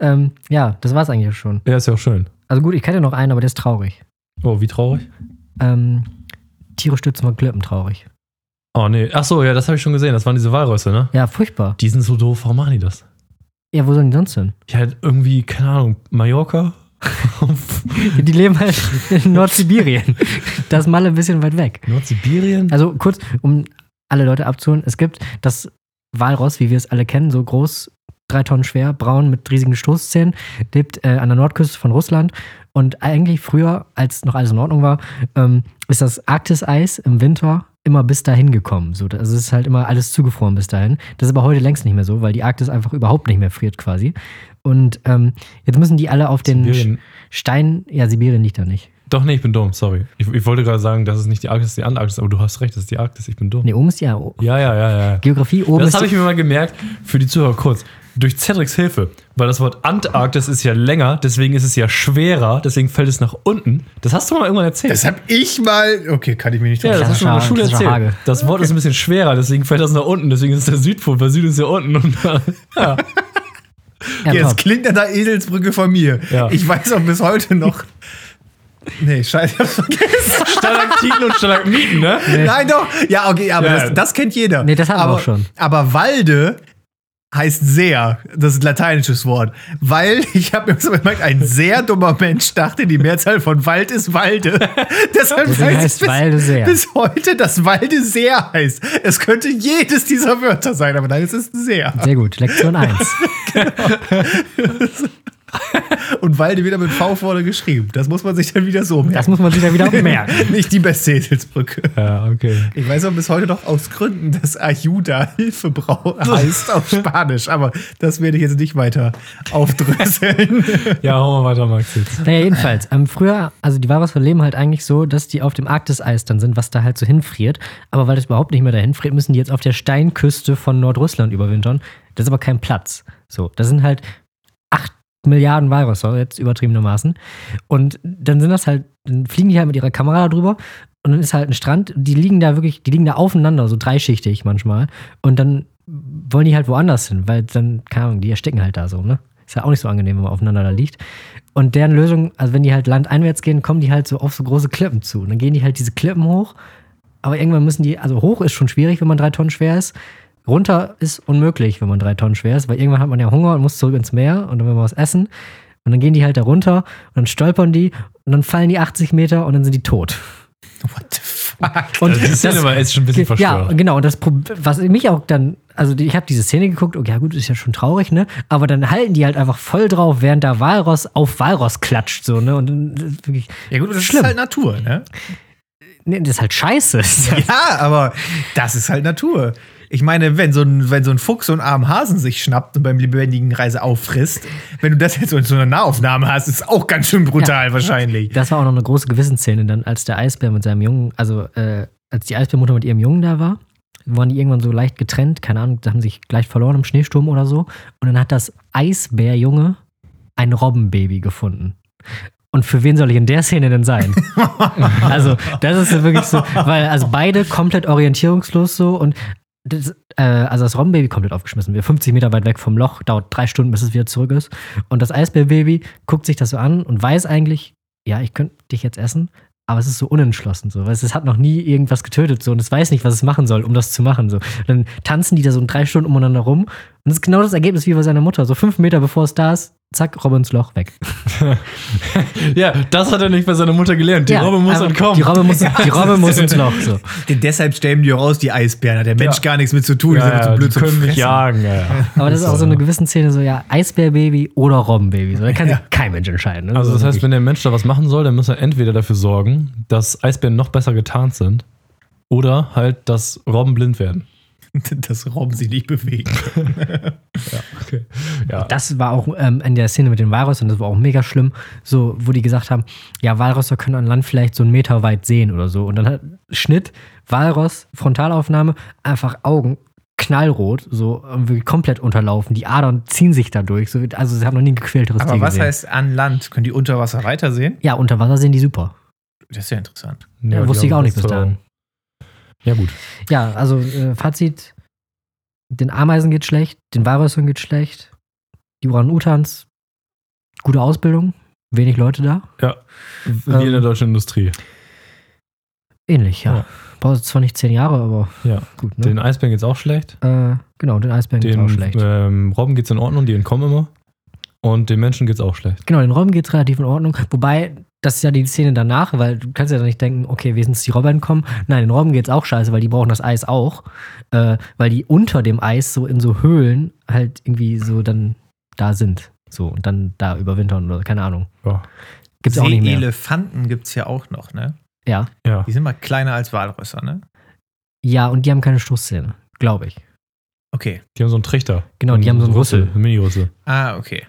[SPEAKER 2] Ähm, ja, das war's eigentlich schon.
[SPEAKER 1] Ja, ist ja auch schön.
[SPEAKER 2] Also gut, ich kenne noch einen, aber der ist traurig.
[SPEAKER 1] Oh, wie traurig.
[SPEAKER 2] Ähm, Tiere stützen von Klippen traurig.
[SPEAKER 1] Oh, nee. Ach so, ja, das habe ich schon gesehen. Das waren diese Walrösse, ne?
[SPEAKER 2] Ja, furchtbar.
[SPEAKER 1] Die sind so doof. Warum machen die das?
[SPEAKER 2] Ja, wo sollen die sonst hin?
[SPEAKER 1] Ja, halt irgendwie, keine Ahnung, Mallorca?
[SPEAKER 2] Die leben halt in Nordsibirien. Da ist Malle ein bisschen weit weg.
[SPEAKER 1] Nordsibirien?
[SPEAKER 2] Also kurz, um alle Leute abzuholen, es gibt das Walross, wie wir es alle kennen, so groß, drei Tonnen schwer, braun mit riesigen Stoßzähnen, lebt äh, an der Nordküste von Russland. Und eigentlich früher, als noch alles in Ordnung war, ähm, ist das Arktiseis im Winter immer bis dahin gekommen. So, also es ist halt immer alles zugefroren bis dahin. Das ist aber heute längst nicht mehr so, weil die Arktis einfach überhaupt nicht mehr friert quasi. Und ähm, jetzt müssen die alle auf den
[SPEAKER 1] Sibirien.
[SPEAKER 2] Stein, ja, Sibirien liegt da nicht.
[SPEAKER 1] Doch, nee, ich bin dumm, sorry. Ich, ich wollte gerade sagen, das ist nicht die Arktis, das ist die Antarktis, aber du hast recht, das ist die Arktis, ich bin dumm.
[SPEAKER 2] Nee, oben ist ja
[SPEAKER 1] Ja, ja, ja, ja.
[SPEAKER 2] Geografie, oben
[SPEAKER 1] Das habe ich mir mal gemerkt, für die Zuhörer kurz. Durch Cedrics Hilfe, weil das Wort Antarktis ist ja länger, deswegen ist es ja schwerer, deswegen fällt es nach unten. Das hast du mal irgendwann erzählt.
[SPEAKER 3] Das habe ich mal. Okay, kann ich mir nicht
[SPEAKER 1] ja, das hast du schon in der Schule erzählt.
[SPEAKER 2] Hage.
[SPEAKER 1] Das Wort ist ein bisschen schwerer, deswegen fällt das nach unten, deswegen ist es der Südpol, weil Süd ist ja unten. Und, ja.
[SPEAKER 2] ja,
[SPEAKER 3] Jetzt
[SPEAKER 2] top.
[SPEAKER 3] klingt ja da Eselsbrücke von mir.
[SPEAKER 1] Ja.
[SPEAKER 3] Ich weiß auch bis heute noch. Nee, scheiße, ich hab's vergessen.
[SPEAKER 1] Stalaktiten und Stalagmiten, ne?
[SPEAKER 3] Nein, doch. Ja, okay, aber
[SPEAKER 1] Ja.
[SPEAKER 3] das, das kennt jeder.
[SPEAKER 2] Nee, das haben wir
[SPEAKER 3] aber,
[SPEAKER 2] auch schon.
[SPEAKER 3] Aber Walde heißt sehr. Das ist ein lateinisches Wort. Weil, ich habe mir so gemerkt, ein sehr dummer Mensch dachte, die Mehrzahl von Wald ist Walde. Deshalb
[SPEAKER 2] Deswegen
[SPEAKER 3] weiß
[SPEAKER 2] heißt
[SPEAKER 3] ich bis,
[SPEAKER 2] Walde sehr.
[SPEAKER 3] bis heute, dass Walde sehr heißt. Es könnte jedes dieser Wörter sein, aber nein, es ist sehr.
[SPEAKER 2] Sehr gut, Lektion 1.
[SPEAKER 3] Und Walde wieder mit V vorne geschrieben. Das muss man sich dann wieder so merken.
[SPEAKER 2] Das muss man sich ja wieder merken.
[SPEAKER 3] Nicht die beste Eselsbrücke.
[SPEAKER 1] Ja, okay.
[SPEAKER 3] Ich weiß auch bis heute noch aus Gründen, dass Ayuda Hilfebrau heißt auf Spanisch, aber das werde ich jetzt nicht weiter aufdröseln.
[SPEAKER 1] Ja, hau mal weiter, Max, jetzt.
[SPEAKER 2] Naja, jedenfalls. Ähm, früher, also die Walrus leben halt eigentlich so, dass die auf dem Arktiseis dann sind, was da halt so hinfriert. Aber weil das überhaupt nicht mehr dahin friert, müssen die jetzt auf der Steinküste von Nordrussland überwintern. Das ist aber kein Platz. So, das sind halt 8 Milliarden Walrüsse, jetzt übertriebenermaßen. Und dann sind das halt, dann fliegen die halt mit ihrer Kamera da drüber und dann ist halt ein Strand, die liegen da wirklich, die liegen da aufeinander, so dreischichtig manchmal. Und dann wollen die halt woanders hin, weil dann, keine Ahnung, die ersticken halt da so, ne? Ist ja auch nicht so angenehm, wenn man aufeinander da liegt. Und deren Lösung, also wenn die halt landeinwärts gehen, kommen die halt so auf so große Klippen zu. Und dann gehen die halt diese Klippen hoch. Aber irgendwann müssen die, also hoch ist schon schwierig, wenn man drei Tonnen schwer ist. Runter ist unmöglich, wenn man drei Tonnen schwer ist, weil irgendwann hat man ja Hunger und muss zurück ins Meer und dann will man was essen. Und dann gehen die halt da runter und dann stolpern die und dann fallen die 80 Meter und dann sind die tot.
[SPEAKER 3] What the fuck?
[SPEAKER 2] Und
[SPEAKER 1] Also die Szene war jetzt schon ein bisschen
[SPEAKER 2] ja,
[SPEAKER 1] verstört.
[SPEAKER 2] genau. Und das, was mich auch dann, also ich habe diese Szene geguckt, okay, ja gut, ist ja schon traurig, ne? Aber dann halten die halt einfach voll drauf, während der Walross auf Walross klatscht, so, ne? Und dann, das ist wirklich,
[SPEAKER 3] Ja gut, das
[SPEAKER 2] Schlimm.
[SPEAKER 3] ist halt Natur, ne?
[SPEAKER 2] nee, das ist halt scheiße. Das
[SPEAKER 3] Ja, aber das ist halt Natur. Ich meine, wenn so ein, wenn so ein Fuchs so einen armen Hasen sich schnappt und beim lebendigen Reise auffrisst, wenn du das jetzt so in so einer Nahaufnahme hast, ist auch ganz schön brutal wahrscheinlich.
[SPEAKER 2] Das war auch noch eine große Gewissensszene dann, als der Eisbär mit seinem Jungen, also äh, als die Eisbärmutter mit ihrem Jungen da war, waren die irgendwann so leicht getrennt, keine Ahnung, da haben sich gleich verloren im Schneesturm oder so. Und dann hat das Eisbärjunge ein Robbenbaby gefunden. Und für wen soll ich in der Szene denn sein? also, das ist wirklich so, weil also beide komplett orientierungslos so und das, äh, also das Robbenbaby komplett aufgeschmissen. Wir 50 Meter weit weg vom Loch, dauert drei Stunden, bis es wieder zurück ist. Und das Eisbärbaby guckt sich das so an und weiß eigentlich, ja, ich könnte dich jetzt essen, aber es ist so unentschlossen, so, weil es, es hat noch nie irgendwas getötet, so, und es weiß nicht, was es machen soll, um das zu machen, so. Dann tanzen die da so drei Stunden umeinander rum, und das ist genau das Ergebnis wie bei seiner Mutter, so fünf Meter bevor es da ist, zack, Robbe ins Loch, weg.
[SPEAKER 1] Ja, das hat er nicht bei seiner Mutter gelernt. Die
[SPEAKER 2] Ja,
[SPEAKER 1] Robbe muss entkommen.
[SPEAKER 2] Die Robbe muss, die Robbe muss ins Loch, so.
[SPEAKER 3] Denn deshalb stellen die auch raus, die Eisbären. Hat der Mensch
[SPEAKER 1] Ja.
[SPEAKER 3] gar nichts mit zu tun. die sind
[SPEAKER 1] ja, ja,
[SPEAKER 3] zu blöd
[SPEAKER 1] die können mich jagen. Ja, ja.
[SPEAKER 2] Aber das ist auch so eine gewissen Szene, so, ja, Eisbärbaby oder Robbenbaby, so, da kann sich kein Mensch entscheiden. ne?
[SPEAKER 1] Also das
[SPEAKER 2] So
[SPEAKER 1] heißt, wenn der Mensch da was machen soll, dann muss er entweder dafür sorgen, dass Eisbären noch besser getarnt sind oder halt, dass Robben blind werden.
[SPEAKER 3] Dass Robben sich nicht bewegen.
[SPEAKER 1] Okay. Ja.
[SPEAKER 2] Das war auch ähm, in der Szene mit den Walrössern, das war auch mega schlimm, so, wo die gesagt haben, ja, Walrösser können an Land vielleicht so einen Meter weit sehen oder so. Und dann hat Schnitt, Walross, Frontalaufnahme, einfach Augen knallrot, so irgendwie komplett unterlaufen. Die Adern ziehen sich dadurch. So, also sie haben noch nie ein gequälteres
[SPEAKER 3] Aber
[SPEAKER 2] Tier
[SPEAKER 3] was
[SPEAKER 2] gesehen.
[SPEAKER 3] heißt an Land? Können die unter Wasser weitersehen?
[SPEAKER 2] Ja, unter Wasser sehen die super.
[SPEAKER 3] Das ist ja interessant.
[SPEAKER 2] Ja,
[SPEAKER 1] die
[SPEAKER 2] wusste ich auch nicht bis dahin.
[SPEAKER 1] Ja, gut.
[SPEAKER 2] Ja, also äh, Fazit: Den Ameisen geht schlecht, den Walrössern geht schlecht, die Orang-Utans, gute Ausbildung, wenig Leute da.
[SPEAKER 1] Wie in der
[SPEAKER 2] Ähm,
[SPEAKER 1] deutschen Industrie.
[SPEAKER 2] Ähnlich, ja.
[SPEAKER 1] Ja.
[SPEAKER 2] Braucht zwar nicht zehn Jahre, aber
[SPEAKER 1] Ja.
[SPEAKER 2] gut, ne?
[SPEAKER 1] Den Eisbären geht's auch schlecht.
[SPEAKER 2] äh, genau, den Eisbären geht's
[SPEAKER 1] Den
[SPEAKER 2] auch schlecht.
[SPEAKER 1] ähm, Robben geht's in Ordnung, die entkommen immer. Und den Menschen geht's auch schlecht.
[SPEAKER 2] Genau, den Robben geht's relativ in Ordnung. Wobei, das ist ja die Szene danach, weil du kannst ja dann nicht denken, okay, wenigstens die Robben entkommen. Nein, den Robben geht's auch scheiße, weil die brauchen das Eis auch. Äh, weil die unter dem Eis so in so Höhlen halt irgendwie so dann da sind. So, und dann da überwintern oder keine Ahnung.
[SPEAKER 1] Ja.
[SPEAKER 2] Gibt's auch nicht mehr.
[SPEAKER 3] Seeelefanten gibt es ja auch noch, ne?
[SPEAKER 2] Ja.
[SPEAKER 1] Ja.
[SPEAKER 3] Die sind mal kleiner als Walrösser, ne?
[SPEAKER 2] Ja, und die haben keine Stoßzähne, glaube ich.
[SPEAKER 3] Okay.
[SPEAKER 1] Die haben so einen Trichter.
[SPEAKER 2] Genau, die haben so einen Rüssel.
[SPEAKER 1] Ein Mini-Rüssel.
[SPEAKER 3] Ah, okay.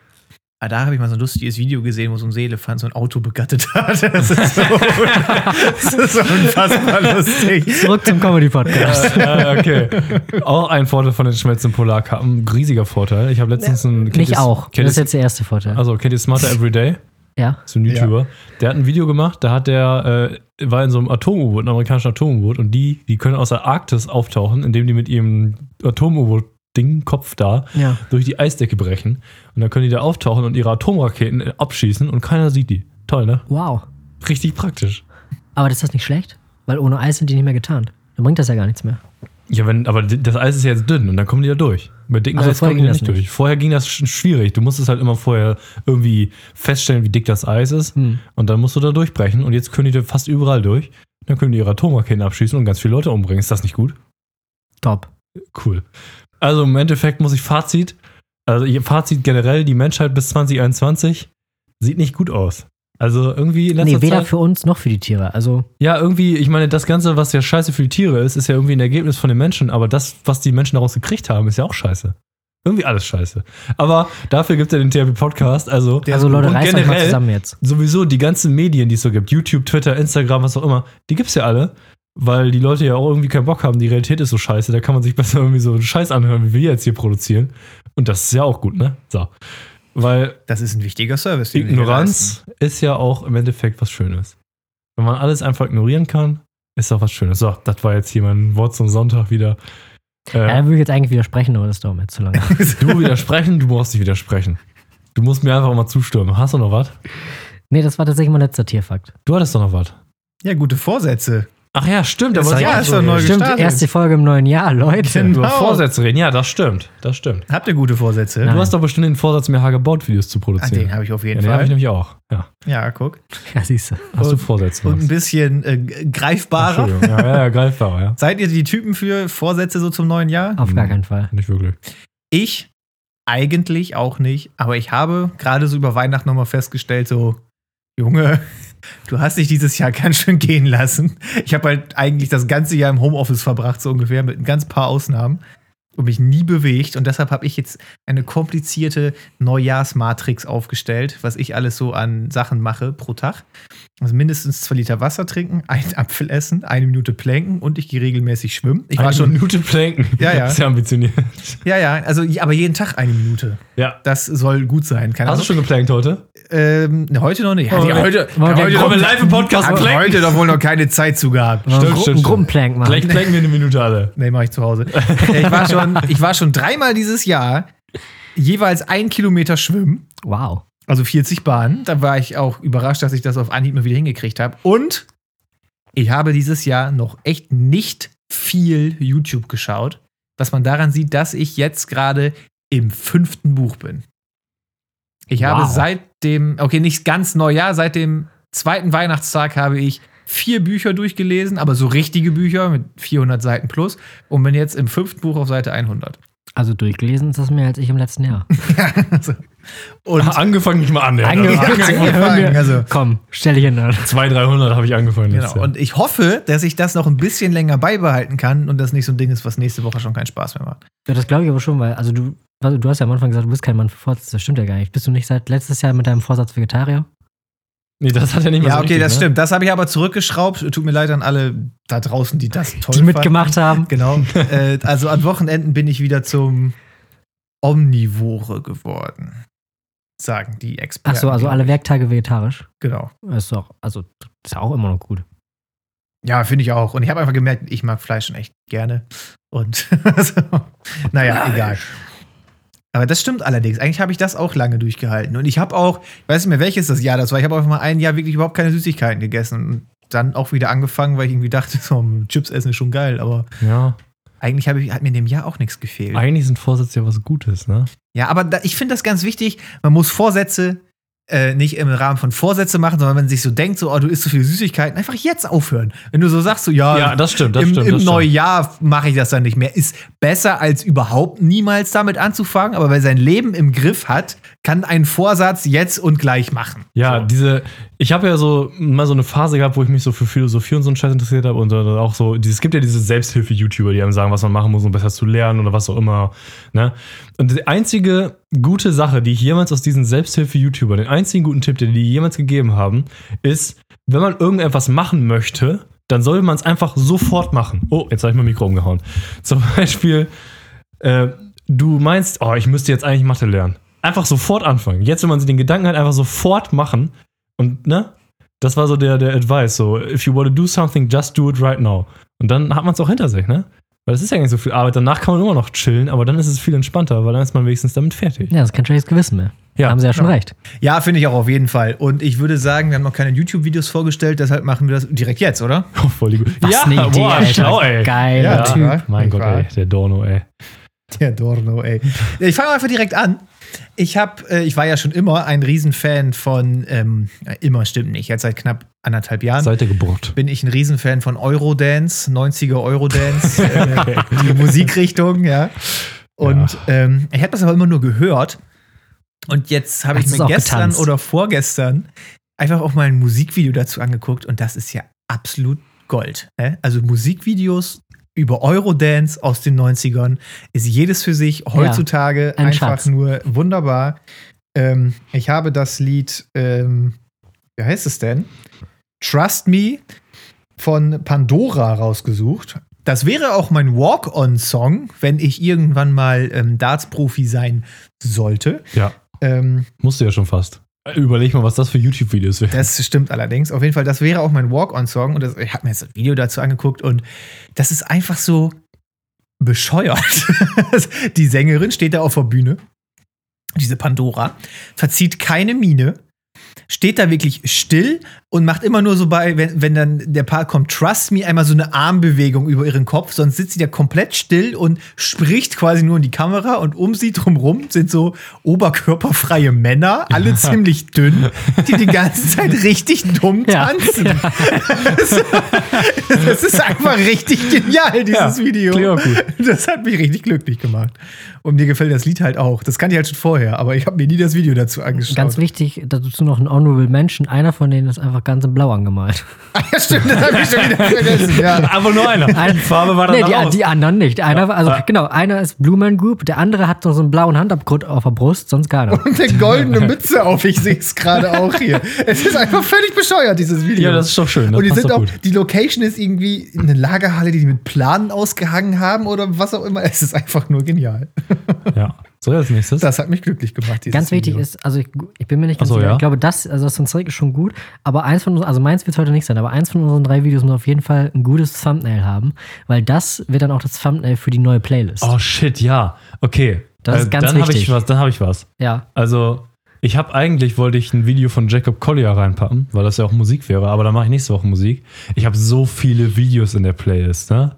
[SPEAKER 3] Ah, da habe ich mal so ein lustiges Video gesehen, wo so ein Seeelefant so ein Auto begattet hat. Das ist so, das ist so unfassbar lustig.
[SPEAKER 2] Zurück zum Comedy-Podcast.
[SPEAKER 1] ja, okay. Auch ein Vorteil von den schmelzenden Polarkappen. Riesiger Vorteil. Ich habe letztens einen. kennt
[SPEAKER 2] Nicht
[SPEAKER 1] ihr-
[SPEAKER 2] auch.
[SPEAKER 1] Kennt
[SPEAKER 2] Das ist jetzt der erste Vorteil.
[SPEAKER 1] also, kennt ihr Smarter Everyday?
[SPEAKER 2] ja.
[SPEAKER 1] So ein YouTuber. Der hat ein Video gemacht, da hat der, äh, war in so einem Atom-U-Boot, einem amerikanischen Atom-U-Boot, und die, die können aus der Arktis auftauchen, indem die mit ihrem Atom-U-Boot-Ding, Kopf da,
[SPEAKER 2] Ja.
[SPEAKER 1] durch die Eisdecke brechen. Und dann können die da auftauchen und ihre Atomraketen abschießen und keiner sieht die. Toll, ne?
[SPEAKER 2] Wow.
[SPEAKER 1] Richtig praktisch.
[SPEAKER 2] Aber das ist das nicht schlecht? Weil ohne Eis sind die nicht mehr getarnt. Dann bringt das ja gar nichts mehr.
[SPEAKER 1] Ja, wenn, aber das Eis ist ja jetzt dünn und dann kommen die da durch. Mit dicken
[SPEAKER 2] Also
[SPEAKER 1] Eis kommen die nicht
[SPEAKER 2] das
[SPEAKER 1] durch.
[SPEAKER 2] nicht.
[SPEAKER 1] Vorher ging das schon schwierig. Du musstest halt immer vorher irgendwie feststellen, wie dick das Eis ist.
[SPEAKER 2] Hm.
[SPEAKER 1] Und dann musst du da durchbrechen. Und jetzt können die da fast überall durch. Dann können die ihre Atomraketen abschießen und ganz viele Leute umbringen. Ist das nicht gut?
[SPEAKER 2] Top.
[SPEAKER 1] Cool. Also im Endeffekt muss ich Fazit, also ihr Fazit generell, die Menschheit bis 2021 sieht nicht gut aus. Also irgendwie in
[SPEAKER 2] Nee, weder
[SPEAKER 1] Zeit.
[SPEAKER 2] für uns noch für die Tiere. Also,
[SPEAKER 1] Ja, irgendwie, ich meine, das Ganze, was ja scheiße für die Tiere ist, ist ja irgendwie ein Ergebnis von den Menschen, aber das, was die Menschen daraus gekriegt haben, ist ja auch scheiße. Irgendwie alles scheiße. Aber dafür gibt es ja den THP-Podcast, also,
[SPEAKER 2] also Leute, reißt euch mal zusammen jetzt.
[SPEAKER 1] sowieso die ganzen Medien, die es so gibt, YouTube, Twitter, Instagram, was auch immer, die gibt's ja alle, weil die Leute ja auch irgendwie keinen Bock haben, die Realität ist so scheiße, da kann man sich besser irgendwie so einen Scheiß anhören, wie wir jetzt hier produzieren. Und das ist ja auch gut, ne? So. Weil
[SPEAKER 3] Das ist ein wichtiger Service. den wir
[SPEAKER 1] Ignoranz ist ja auch im Endeffekt was Schönes. Wenn man alles einfach ignorieren kann, ist doch was Schönes. So, das war jetzt hier mein Wort zum Sonntag wieder.
[SPEAKER 2] Ja,
[SPEAKER 1] Äh,
[SPEAKER 2] da würde ich jetzt eigentlich widersprechen, aber das dauert mir jetzt zu lange.
[SPEAKER 1] du widersprechen, du brauchst nicht widersprechen. Du musst mir einfach mal zustimmen. Hast du noch was?
[SPEAKER 2] Nee, das war tatsächlich mein letzter Tierfakt.
[SPEAKER 1] Du hattest doch noch was.
[SPEAKER 3] Ja, gute Vorsätze.
[SPEAKER 1] Ach ja, stimmt.
[SPEAKER 3] Das
[SPEAKER 1] aber auch
[SPEAKER 3] ist doch neu.
[SPEAKER 2] Stimmt,
[SPEAKER 3] gestartet.
[SPEAKER 2] erste Folge im neuen Jahr, Leute.
[SPEAKER 3] Genau.
[SPEAKER 1] Über Vorsätze reden. Ja, das stimmt. Das stimmt.
[SPEAKER 3] Habt ihr gute Vorsätze?
[SPEAKER 2] Nein.
[SPEAKER 1] Du hast doch bestimmt den Vorsatz, mir Hagebaut-Videos zu
[SPEAKER 3] Ah,
[SPEAKER 1] produzieren.
[SPEAKER 3] den habe ich auf
[SPEAKER 1] ja,
[SPEAKER 3] jeden
[SPEAKER 1] den habe ich
[SPEAKER 3] Fall.
[SPEAKER 1] nämlich auch. Ja.
[SPEAKER 3] Ja, guck.
[SPEAKER 2] Ja, siehst du.
[SPEAKER 1] Hast du
[SPEAKER 3] Und-
[SPEAKER 1] Vorsätze?
[SPEAKER 3] Und ein bisschen äh, greifbarer.
[SPEAKER 1] Entschuldigung. Ja, ja, ja, greifbar, ja.
[SPEAKER 3] Seid ihr die Typen für Vorsätze so zum neuen Jahr?
[SPEAKER 2] Auf gar
[SPEAKER 1] Hm.
[SPEAKER 2] keinen Fall.
[SPEAKER 1] Nicht wirklich.
[SPEAKER 3] Ich eigentlich auch nicht, aber ich habe gerade so über Weihnachten nochmal festgestellt, so, Junge, du hast dich dieses Jahr ganz schön gehen lassen. Ich habe halt eigentlich das ganze Jahr im Homeoffice verbracht, so ungefähr, mit ein ganz paar Ausnahmen und mich nie bewegt. Und deshalb habe ich jetzt eine komplizierte Neujahrsmatrix aufgestellt, was ich alles so an Sachen mache pro Tag. Also mindestens zwei Liter Wasser trinken, einen Apfel essen, eine Minute planken und ich gehe regelmäßig schwimmen. Ich war
[SPEAKER 1] Eine
[SPEAKER 3] schon,
[SPEAKER 1] Minute planken.
[SPEAKER 3] Ja, ja.
[SPEAKER 1] Sehr ambitioniert.
[SPEAKER 3] ja, ja, also aber jeden Tag eine Minute.
[SPEAKER 1] Ja.
[SPEAKER 3] Das soll gut sein. Keine
[SPEAKER 1] Hast du schon geplankt heute?
[SPEAKER 3] Ähm, ne, heute noch nicht.
[SPEAKER 1] Oh,
[SPEAKER 3] die, heute,
[SPEAKER 2] wir
[SPEAKER 3] heute noch,
[SPEAKER 1] live im Podcast
[SPEAKER 3] hab
[SPEAKER 1] planken?
[SPEAKER 3] heute doch wohl noch keine Zeit zu gehabt.
[SPEAKER 1] Stimmt,
[SPEAKER 2] Gru-
[SPEAKER 1] stimmt.
[SPEAKER 2] Gruppenplank machen.
[SPEAKER 1] Vielleicht planken wir eine Minute alle.
[SPEAKER 3] Nee, mache ich zu Hause. Äh, ich, war schon, ich war schon dreimal dieses Jahr jeweils ein Kilometer schwimmen.
[SPEAKER 2] Wow.
[SPEAKER 3] Also 40 Bahnen. Da war ich auch überrascht, dass ich das auf Anhieb mal wieder hingekriegt habe. Und ich habe dieses Jahr noch echt nicht viel YouTube geschaut. Was man daran sieht, dass ich jetzt gerade im fünften Buch bin. Ich habe
[SPEAKER 2] Wow.
[SPEAKER 3] seit dem, okay, nicht ganz Neujahr, seit dem zweiten Weihnachtstag habe ich vier Bücher durchgelesen, aber so richtige Bücher mit 400 Seiten plus und bin jetzt im fünften Buch auf Seite 100.
[SPEAKER 2] Also durchgelesen ist das mehr als ich im letzten Jahr.
[SPEAKER 3] und
[SPEAKER 1] angefangen nicht mal an. Ja.
[SPEAKER 2] Angefangen.
[SPEAKER 3] angefangen, also
[SPEAKER 2] Komm, stell dich hin.
[SPEAKER 1] 200, 300 habe ich angefangen.
[SPEAKER 3] Genau. Und ich hoffe, dass ich das noch ein bisschen länger beibehalten kann und das nicht so ein Ding ist, was nächste Woche schon keinen Spaß mehr macht.
[SPEAKER 2] Ja, das glaube ich aber schon, weil, also du, also du hast ja am Anfang gesagt, du bist kein Mann für Vorsätze. Das stimmt ja gar nicht. Bist du nicht seit letztes Jahr mit deinem Vorsatz Vegetarier?
[SPEAKER 1] Nee, das hat ja nicht mehr
[SPEAKER 3] Ja,
[SPEAKER 1] so
[SPEAKER 3] okay,
[SPEAKER 1] richtig,
[SPEAKER 3] das
[SPEAKER 1] ne?
[SPEAKER 3] stimmt. Das habe ich aber zurückgeschraubt. Tut mir leid an alle da draußen, die das toll
[SPEAKER 2] Die mitgemacht haben?
[SPEAKER 3] Genau. äh, also an Wochenenden bin ich wieder zum Omnivore geworden. Sagen die Experten.
[SPEAKER 2] Ach so, also alle Werktage vegetarisch.
[SPEAKER 3] Genau.
[SPEAKER 2] Das ist doch, also, ist ja auch immer noch gut.
[SPEAKER 3] Ja, finde ich auch. Und ich habe einfach gemerkt, ich mag Fleisch schon echt gerne. Und also, naja, egal. Aber das stimmt allerdings. Eigentlich habe ich das auch lange durchgehalten. Und ich habe auch, ich weiß nicht mehr, welches das Jahr das war, ich habe einfach mal ein Jahr wirklich überhaupt keine Süßigkeiten gegessen. Und dann auch wieder angefangen, weil ich irgendwie dachte, so, Chips essen ist schon geil. Aber
[SPEAKER 1] Ja,
[SPEAKER 3] eigentlich habe ich, hat mir in dem Jahr auch nichts gefehlt.
[SPEAKER 1] eigentlich sind Vorsätze ja was Gutes, ne?
[SPEAKER 3] Ja, aber da, ich finde das ganz wichtig. Man muss Vorsätze äh, nicht im Rahmen von Vorsätze machen, sondern wenn man sich so denkt, so, oh, du isst so viele Süßigkeiten, einfach jetzt aufhören. Wenn du so sagst, so, ja,
[SPEAKER 1] Ja, das stimmt, das
[SPEAKER 3] im,
[SPEAKER 1] stimmt.
[SPEAKER 3] im
[SPEAKER 1] das stimmt.
[SPEAKER 3] Neujahr mache ich das dann nicht mehr. Ist besser als überhaupt niemals damit anzufangen, aber wer sein Leben im Griff hat, kann einen Vorsatz jetzt und gleich machen.
[SPEAKER 1] Ja,
[SPEAKER 3] so.
[SPEAKER 1] diese, ich habe ja so mal so eine Phase gehabt, wo ich mich so für Philosophie und so einen Scheiß interessiert habe und dann auch so, es gibt ja diese Selbsthilfe-YouTuber, die einem sagen, was man machen muss, um besser zu lernen oder was auch immer. Ne? Und die einzige gute Sache, die ich jemals aus diesen Selbsthilfe-YouTubern, den einzigen guten Tipp, den die jemals gegeben haben, ist, wenn man irgendetwas machen möchte, dann soll man es einfach sofort machen. Oh, jetzt habe ich mein Mikro umgehauen. Zum Beispiel, äh, du meinst, oh, ich müsste jetzt eigentlich Mathe lernen. Einfach sofort anfangen. Jetzt, wenn man sich den Gedanken hat, einfach sofort machen. Und, ne? Das war so der, der Advice. So, if you want to do something, just do it right now. Und dann hat man es auch hinter sich, ne? Weil es ist ja gar nicht so viel Arbeit. Danach kann man immer noch chillen, aber dann ist es viel entspannter, weil dann ist man wenigstens damit fertig.
[SPEAKER 2] Ja, das ist kein schlechtes Gewissen mehr.
[SPEAKER 1] Ja,
[SPEAKER 2] da haben sie ja schon
[SPEAKER 3] genau.
[SPEAKER 2] recht.
[SPEAKER 3] Ja, finde ich auch auf jeden Fall. Und ich würde sagen, wir haben noch keine YouTube-Videos vorgestellt, deshalb machen wir das direkt jetzt, oder?
[SPEAKER 1] Oh, voll die gut.
[SPEAKER 2] Was
[SPEAKER 1] ja,
[SPEAKER 2] eine Idee,
[SPEAKER 1] boah,
[SPEAKER 2] Alter.
[SPEAKER 1] schlau, ey.
[SPEAKER 2] Geiler
[SPEAKER 3] Ja,
[SPEAKER 2] Typ.
[SPEAKER 3] ja.
[SPEAKER 1] Mein Gott, ey, der Dorno, ey.
[SPEAKER 3] Der Dorno, ey. Ja, Ich fange einfach direkt an. Ich hab, äh, ich war ja schon immer ein Riesenfan von, ähm, äh, immer stimmt nicht, jetzt seit knapp anderthalb Jahren.
[SPEAKER 1] Seid ihr geburt.
[SPEAKER 3] bin ich ein Riesenfan von Eurodance, 90er Eurodance, äh, die Musikrichtung, ja. Und ähm, ich habe das aber immer nur gehört. Und jetzt habe ich mir gestern
[SPEAKER 2] getanzt?
[SPEAKER 3] oder vorgestern einfach auch mal ein Musikvideo dazu angeguckt und das ist ja absolut Gold. Ne? Also Musikvideos über Eurodance aus den 90ern ist jedes für sich heutzutage
[SPEAKER 2] ein
[SPEAKER 3] einfach
[SPEAKER 2] Schatz.
[SPEAKER 3] nur wunderbar. Ähm, ich habe das Lied, ähm, wie heißt es denn? Trust Me von Pandora rausgesucht. Das wäre auch mein Walk-on-Song, wenn ich irgendwann mal ähm, Darts-Profi sein sollte.
[SPEAKER 1] Ja,
[SPEAKER 3] Ähm,
[SPEAKER 1] musst du ja schon fast. Überleg mal, was das für YouTube-Videos wären.
[SPEAKER 3] das stimmt allerdings. Auf jeden Fall, das wäre auch mein Walk-on-Song. Und das, ich habe mir jetzt das Video dazu angeguckt und das ist einfach so bescheuert. Die Sängerin steht da auf der Bühne diese Pandora, verzieht keine Miene, steht da wirklich still und macht immer nur so bei, wenn, wenn dann der Paar kommt, trust me, einmal so eine Armbewegung über ihren Kopf, sonst sitzt sie da komplett still und spricht quasi nur in die Kamera und um sie drumrum sind so oberkörperfreie Männer, alle ziemlich dünn, die die ganze Zeit richtig dumm
[SPEAKER 2] Ja.
[SPEAKER 3] tanzen. Das, ist einfach richtig genial, dieses
[SPEAKER 1] Ja,
[SPEAKER 3] Video. Das hat mich richtig glücklich gemacht. Und mir gefällt das Lied halt auch. Das kannte ich halt schon vorher, aber ich habe mir nie das Video dazu angeschaut.
[SPEAKER 2] Ganz wichtig, dazu noch ein Honorable Mention. Einer von denen ist einfach ganz in Blau angemalt.
[SPEAKER 3] Ah, ja, stimmt, das habe ich schon wieder vergessen. Ja.
[SPEAKER 1] Aber nur einer.
[SPEAKER 2] Ein-
[SPEAKER 1] Die Farbe war dann
[SPEAKER 2] Nee, die,
[SPEAKER 1] raus.
[SPEAKER 2] die anderen nicht. Einer, war- also
[SPEAKER 1] Ja.
[SPEAKER 2] genau, einer ist Blue Man Group, der andere hat noch so einen blauen Handabdruck auf der Brust, sonst keiner.
[SPEAKER 3] Und eine goldene Mütze auf, ich sehe es gerade auch hier. Es ist einfach völlig bescheuert, dieses Video.
[SPEAKER 1] Ja, das ist doch schön. Das
[SPEAKER 3] Und die sind auch,
[SPEAKER 1] gut.
[SPEAKER 3] die Location ist irgendwie eine Lagerhalle, die die mit Planen ausgehangen haben oder was auch immer. Es ist einfach nur genial.
[SPEAKER 1] Ja. So, als nächstes.
[SPEAKER 3] Das hat mich glücklich gemacht. Dieses
[SPEAKER 2] Ganz wichtig
[SPEAKER 3] Video.
[SPEAKER 2] ist, also ich, ich bin mir nicht ganz
[SPEAKER 1] so,
[SPEAKER 2] sicher,
[SPEAKER 1] ja.
[SPEAKER 2] ich glaube, das, also das von Zirik ist schon gut, aber eins von uns, also meins wird heute nicht sein, aber eins von unseren drei Videos muss auf jeden Fall ein gutes Thumbnail haben, weil das wird dann auch das Thumbnail für die neue Playlist.
[SPEAKER 1] Oh shit, ja. Okay.
[SPEAKER 2] Das ist ganz
[SPEAKER 1] dann habe ich
[SPEAKER 2] wichtig.
[SPEAKER 1] was, dann habe ich was.
[SPEAKER 2] Ja,
[SPEAKER 1] Also, ich habe eigentlich wollte ich ein Video von Jacob Collier reinpacken, weil das ja auch Musik wäre, aber dann mache ich nächste Woche Musik. Ich habe so viele Videos in der Playlist, ne?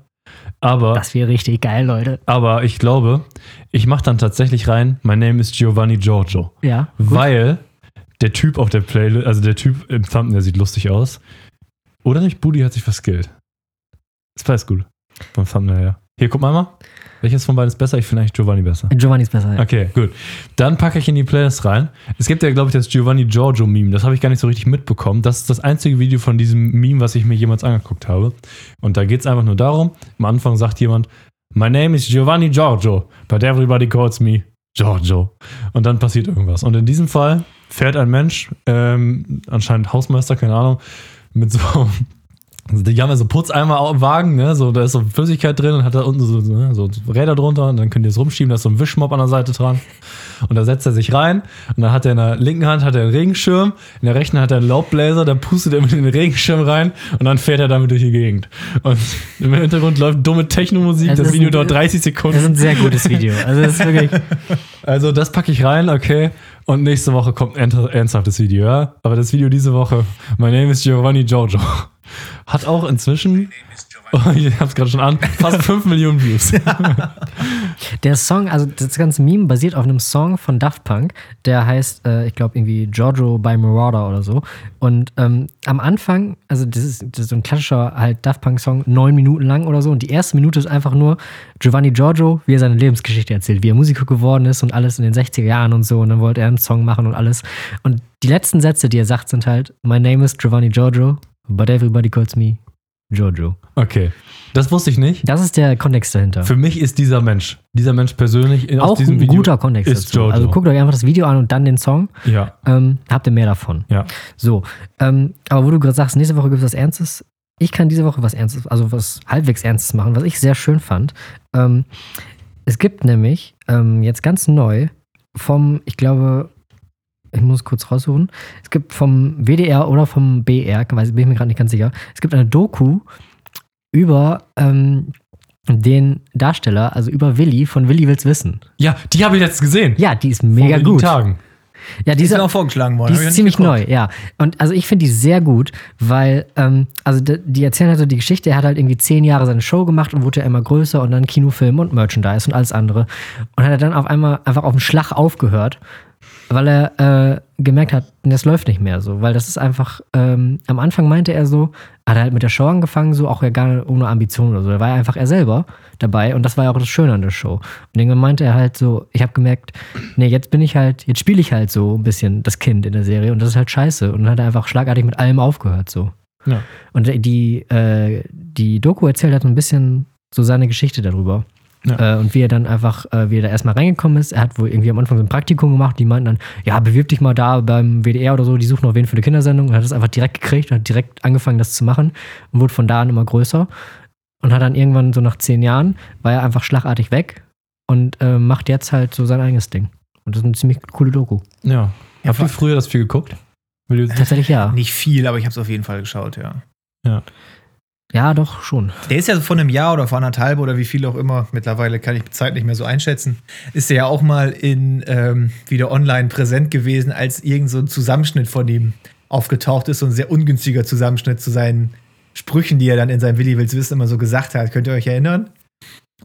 [SPEAKER 1] Aber
[SPEAKER 2] das wäre richtig geil, Leute.
[SPEAKER 1] aber ich glaube, ich mache dann tatsächlich rein, my name is Giovanni Giorgio,
[SPEAKER 2] Ja,
[SPEAKER 1] weil der Typ auf der Playlist, also der Typ im Thumbnail sieht lustig aus. Oder nicht? Budi hat sich verskillt. Das war jetzt gut. Beim Thumbnail, ja. Hier, guck mal mal. Welches von beiden ist besser? Ich finde eigentlich Giovanni besser.
[SPEAKER 2] Giovanni ist besser. Ja.
[SPEAKER 1] Okay, gut. Dann packe ich in die Playlist rein. Es gibt ja, glaube ich, das Giovanni Giorgio Meme. Das habe ich gar nicht so richtig mitbekommen. Das ist das einzige Video von diesem Meme, was ich mir jemals angeguckt habe. Und da geht es einfach nur darum: Am Anfang sagt jemand, My name is Giovanni Giorgio, but everybody calls me Giorgio. Und dann passiert irgendwas. Und in diesem Fall fährt ein Mensch, ähm, anscheinend Hausmeister, keine Ahnung, mit so. Also die haben ja so Putzeimerwagen, ne? So, da ist so Flüssigkeit drin und hat da unten so, so, ne? so Räder drunter und dann könnt ihr es rumschieben, da ist so ein Wischmopp an der Seite dran. Und da setzt er sich rein und dann hat er in der linken Hand hat er einen Regenschirm, in der rechten hat er einen Laubbläser, da pustet er mit in den Regenschirm rein und dann fährt er damit durch die Gegend. Und im Hintergrund läuft dumme Technomusik,
[SPEAKER 2] Es
[SPEAKER 1] das
[SPEAKER 2] ist
[SPEAKER 1] Video
[SPEAKER 2] ein-
[SPEAKER 1] dauert 30
[SPEAKER 2] Das ist
[SPEAKER 1] Sekunden.
[SPEAKER 2] ein sehr gutes Video. Also das ist wirklich.
[SPEAKER 1] Also das packe ich rein, okay. Und nächste Woche kommt ein ernst- ernsthaftes Video, ja. Aber das Video diese Woche, My name is Giovanni Giorgio, hat auch inzwischen, oh, ich hab's gerade schon an, fast 5 Millionen Views.
[SPEAKER 2] Der Song, also das ganze Meme basiert auf einem Song von Daft Punk, der heißt, äh, ich glaube, irgendwie Giorgio by Marauder oder so. Und ähm, am Anfang, also das ist, das ist so ein klassischer halt Daft Punk-Song, neun Minuten lang oder so. Und die erste Minute ist einfach nur Giovanni Giorgio, wie er seine Lebensgeschichte erzählt, wie er Musiker geworden ist und alles in den 60er Jahren und so. Und dann wollte er einen Song machen und alles. Und die letzten Sätze, die er sagt, sind halt: My name is Giovanni Giorgio, but everybody calls me Giorgio.
[SPEAKER 1] Okay, das wusste ich nicht.
[SPEAKER 2] Das ist der Kontext dahinter.
[SPEAKER 1] Für mich ist dieser Mensch, dieser Mensch persönlich in, aus
[SPEAKER 2] auch
[SPEAKER 1] diesem
[SPEAKER 2] ein
[SPEAKER 1] Video
[SPEAKER 2] guter Kontext
[SPEAKER 1] ist
[SPEAKER 2] dazu.
[SPEAKER 1] Giorgio.
[SPEAKER 2] Also guckt euch einfach das Video an und dann den Song.
[SPEAKER 1] Ja,
[SPEAKER 2] Ähm, habt ihr mehr davon.
[SPEAKER 1] ja.
[SPEAKER 2] So, ähm, aber wo du gerade sagst, nächste Woche gibt es was Ernstes. Ich kann diese Woche was Ernstes, also was halbwegs Ernstes machen, was ich sehr schön fand. Ähm, es gibt nämlich ähm, jetzt ganz neu vom, ich glaube, ich muss kurz raussuchen. Es gibt vom WDR oder vom BR, weiß, bin ich mir gerade nicht ganz sicher. Es gibt eine Doku über ähm, den Darsteller, also über Willi von Willi will's wissen.
[SPEAKER 1] Ja, die habe ich jetzt gesehen.
[SPEAKER 2] Ja, die ist
[SPEAKER 1] Vor
[SPEAKER 2] mega
[SPEAKER 1] wenigen
[SPEAKER 2] gut.
[SPEAKER 1] Tagen.
[SPEAKER 2] Ja,
[SPEAKER 3] Die ist
[SPEAKER 2] dieser,
[SPEAKER 3] mir auch vorgeschlagen worden.
[SPEAKER 2] die ist ziemlich neu, ja. Und also ich finde die sehr gut, weil, ähm, also die, die erzählen halt so die Geschichte, er hat halt irgendwie zehn Jahre seine Show gemacht und wurde ja immer größer und dann Kinofilm und Merchandise und alles andere. Und hat er dann auf einmal einfach auf den Schlag aufgehört, weil er äh, gemerkt hat, das läuft nicht mehr so. Weil das ist einfach, ähm, am Anfang meinte er so, hat er halt mit der Show angefangen, so auch ja gar ohne Ambition oder so. Da war er einfach er selber dabei und das war ja auch das Schöne an der Show. Und irgendwann meinte er halt so, ich habe gemerkt, nee, jetzt bin ich halt, jetzt spiele ich halt so ein bisschen das Kind in der Serie und das ist halt scheiße. Und dann hat er einfach schlagartig mit allem aufgehört so.
[SPEAKER 1] Ja.
[SPEAKER 2] Und die, äh, die Doku erzählt halt so ein bisschen so seine Geschichte darüber.
[SPEAKER 1] Ja.
[SPEAKER 2] Äh, und wie er dann einfach, äh, wie er da erstmal reingekommen ist. Er hat wohl irgendwie am Anfang so ein Praktikum gemacht. Die meinten dann, ja, bewirb dich mal da beim WDR oder so. Die suchen noch wen für eine Kindersendung. Und hat das einfach direkt gekriegt und hat direkt angefangen, das zu machen. Und wurde von da an immer größer. Und hat dann irgendwann so nach zehn Jahren, war er einfach schlagartig weg und äh, macht jetzt halt so sein eigenes Ding. Und das ist eine ziemlich coole Doku.
[SPEAKER 1] Ja.
[SPEAKER 3] Ja,
[SPEAKER 1] Habt ihr früher das viel geguckt?
[SPEAKER 2] Tatsächlich ja.
[SPEAKER 3] Nicht viel, aber ich habe es auf jeden Fall geschaut, ja.
[SPEAKER 2] Ja, doch, schon.
[SPEAKER 3] Der ist ja vor einem Jahr oder vor anderthalb oder wie viel auch immer, mittlerweile kann ich die Zeit nicht mehr so einschätzen, ist er ja auch mal in ähm, wieder online präsent gewesen, als irgend so ein Zusammenschnitt von ihm aufgetaucht ist, so ein sehr ungünstiger Zusammenschnitt zu seinen Sprüchen, die er dann in seinem Willi Wills Wissen immer so gesagt hat. Könnt ihr euch erinnern?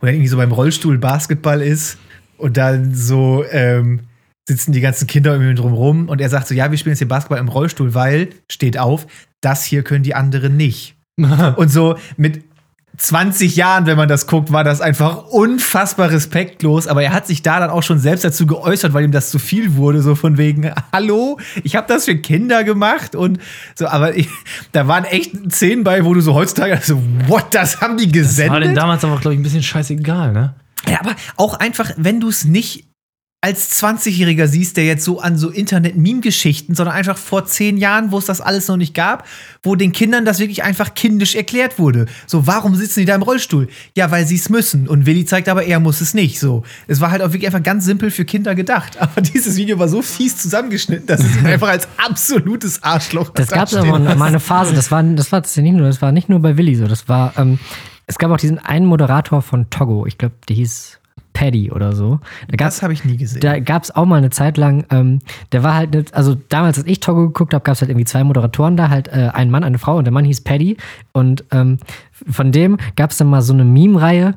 [SPEAKER 3] Wo er irgendwie so beim Rollstuhl Basketball ist und dann so ähm, sitzen die ganzen Kinder irgendwie drumrum und er sagt so, ja, wir spielen jetzt hier Basketball im Rollstuhl, weil, steht auf, das hier können die anderen nicht. Und so mit 20 Jahren, wenn man das guckt, war das einfach unfassbar respektlos. Aber er hat sich da dann auch schon selbst dazu geäußert, weil ihm das zu viel wurde. So von wegen, hallo, ich habe das für Kinder gemacht. Und so, aber ich, da waren echt Szenen bei, wo du so heutzutage so, what, das haben die
[SPEAKER 1] Das war denn
[SPEAKER 3] gesendet?
[SPEAKER 1] damals aber, glaube ich, ein bisschen scheißegal, ne?
[SPEAKER 3] Ja, aber auch einfach, wenn du es nicht als 20-Jähriger siehst, der jetzt so an so Internet-Meme-Geschichten, sondern einfach vor zehn Jahren, wo es das alles noch nicht gab, wo den Kindern das wirklich einfach kindisch erklärt wurde. So, warum sitzen die da im Rollstuhl? Ja, weil sie es müssen. Und Willi zeigt aber, er muss es nicht. So, es war halt auch wirklich einfach ganz simpel für Kinder gedacht. Aber dieses Video war so fies zusammengeschnitten, dass es ihn einfach als absolutes Arschloch
[SPEAKER 2] Das gab es aber mal eine Phase, das war, das war tatsächlich nicht nur, das war nicht nur bei Willi so, das war, ähm, es gab auch diesen einen Moderator von Togo, ich glaube, der hieß Paddy oder so. Da
[SPEAKER 3] Das habe ich nie gesehen.
[SPEAKER 2] da gab es auch mal eine Zeit lang, ähm, der war halt, nicht, also damals, als ich Togo geguckt habe, gab es halt irgendwie zwei Moderatoren da, halt äh, ein Mann, eine Frau und der Mann hieß Paddy und ähm, von dem gab es dann mal so eine Meme-Reihe,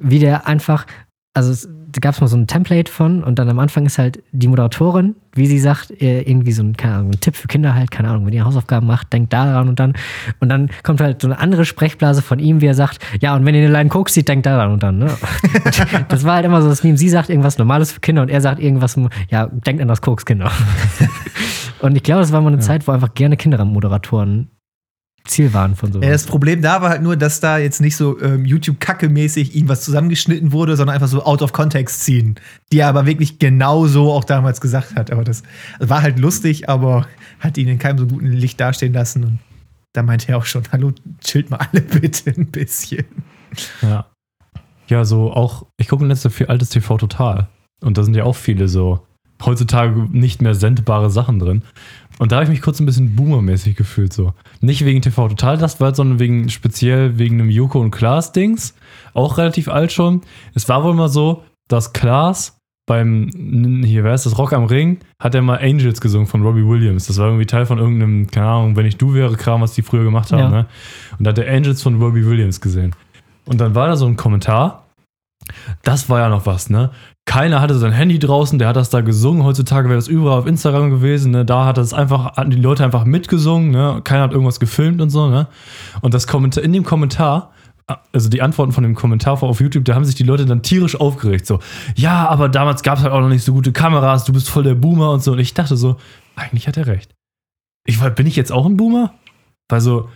[SPEAKER 2] wie der einfach, also es, da gab es mal so ein Template von und dann am Anfang ist halt die Moderatorin, wie sie sagt, äh, irgendwie so ein, Ahnung, ein Tipp für Kinder halt, keine Ahnung, wenn ihr Hausaufgaben macht, denkt daran und dann und dann kommt halt so eine andere Sprechblase von ihm, wie er sagt, ja und wenn ihr eine Line Koks sieht, denkt daran und dann, ne? Und das war halt immer so das Meme, sie sagt irgendwas Normales für Kinder und er sagt irgendwas, ja, denkt an das Koks, Kinder. und ich glaube, das war mal eine Zeit, wo einfach gerne Kindermoderatoren Ziel waren von sowas.
[SPEAKER 3] Ja, das Problem da war halt nur, dass da jetzt nicht so ähm, YouTube-Kacke-mäßig ihm was zusammengeschnitten wurde, sondern einfach so out of context ziehen. Die er aber wirklich genau so auch damals gesagt hat. Aber das war halt lustig, aber hat ihn in keinem so guten Licht dastehen lassen. Und da meinte er auch schon, hallo, chillt mal alle bitte ein bisschen.
[SPEAKER 1] Ja. Ja, so auch, ich gucke letzte viel altes TV total. Und da sind ja auch viele so heutzutage nicht mehr sendbare Sachen drin. Und da habe ich mich kurz ein bisschen boomermäßig gefühlt so. Nicht wegen TV Total das war, sondern wegen speziell wegen einem Joko und Klaas Dings. Auch relativ alt schon. Es war wohl mal so, dass Klaas beim, hier, wer ist das, Rock am Ring, hat er mal Angels gesungen von Robbie Williams. Das war irgendwie Teil von irgendeinem, keine Ahnung, wenn ich du wäre, Kram, was die früher gemacht haben,
[SPEAKER 2] Ja.
[SPEAKER 1] ne? Und da hat er Angels von Robbie Williams gesehen. Und dann war da so ein Kommentar, das war ja noch was, ne? Keiner hatte sein Handy draußen, der hat das da gesungen. Heutzutage wäre das überall auf Instagram gewesen, ne? Da hat das einfach, hatten die Leute einfach mitgesungen, ne? Keiner hat irgendwas gefilmt und so, ne? Und das Kommentar, in dem Kommentar, also die Antworten von dem Kommentar auf YouTube, da haben sich die Leute dann tierisch aufgeregt. So, ja, aber damals gab es halt auch noch nicht so gute Kameras, du bist voll der Boomer und so. Und ich dachte so, eigentlich hat er recht. Ich, weil, bin ich jetzt auch ein Boomer? Weil so,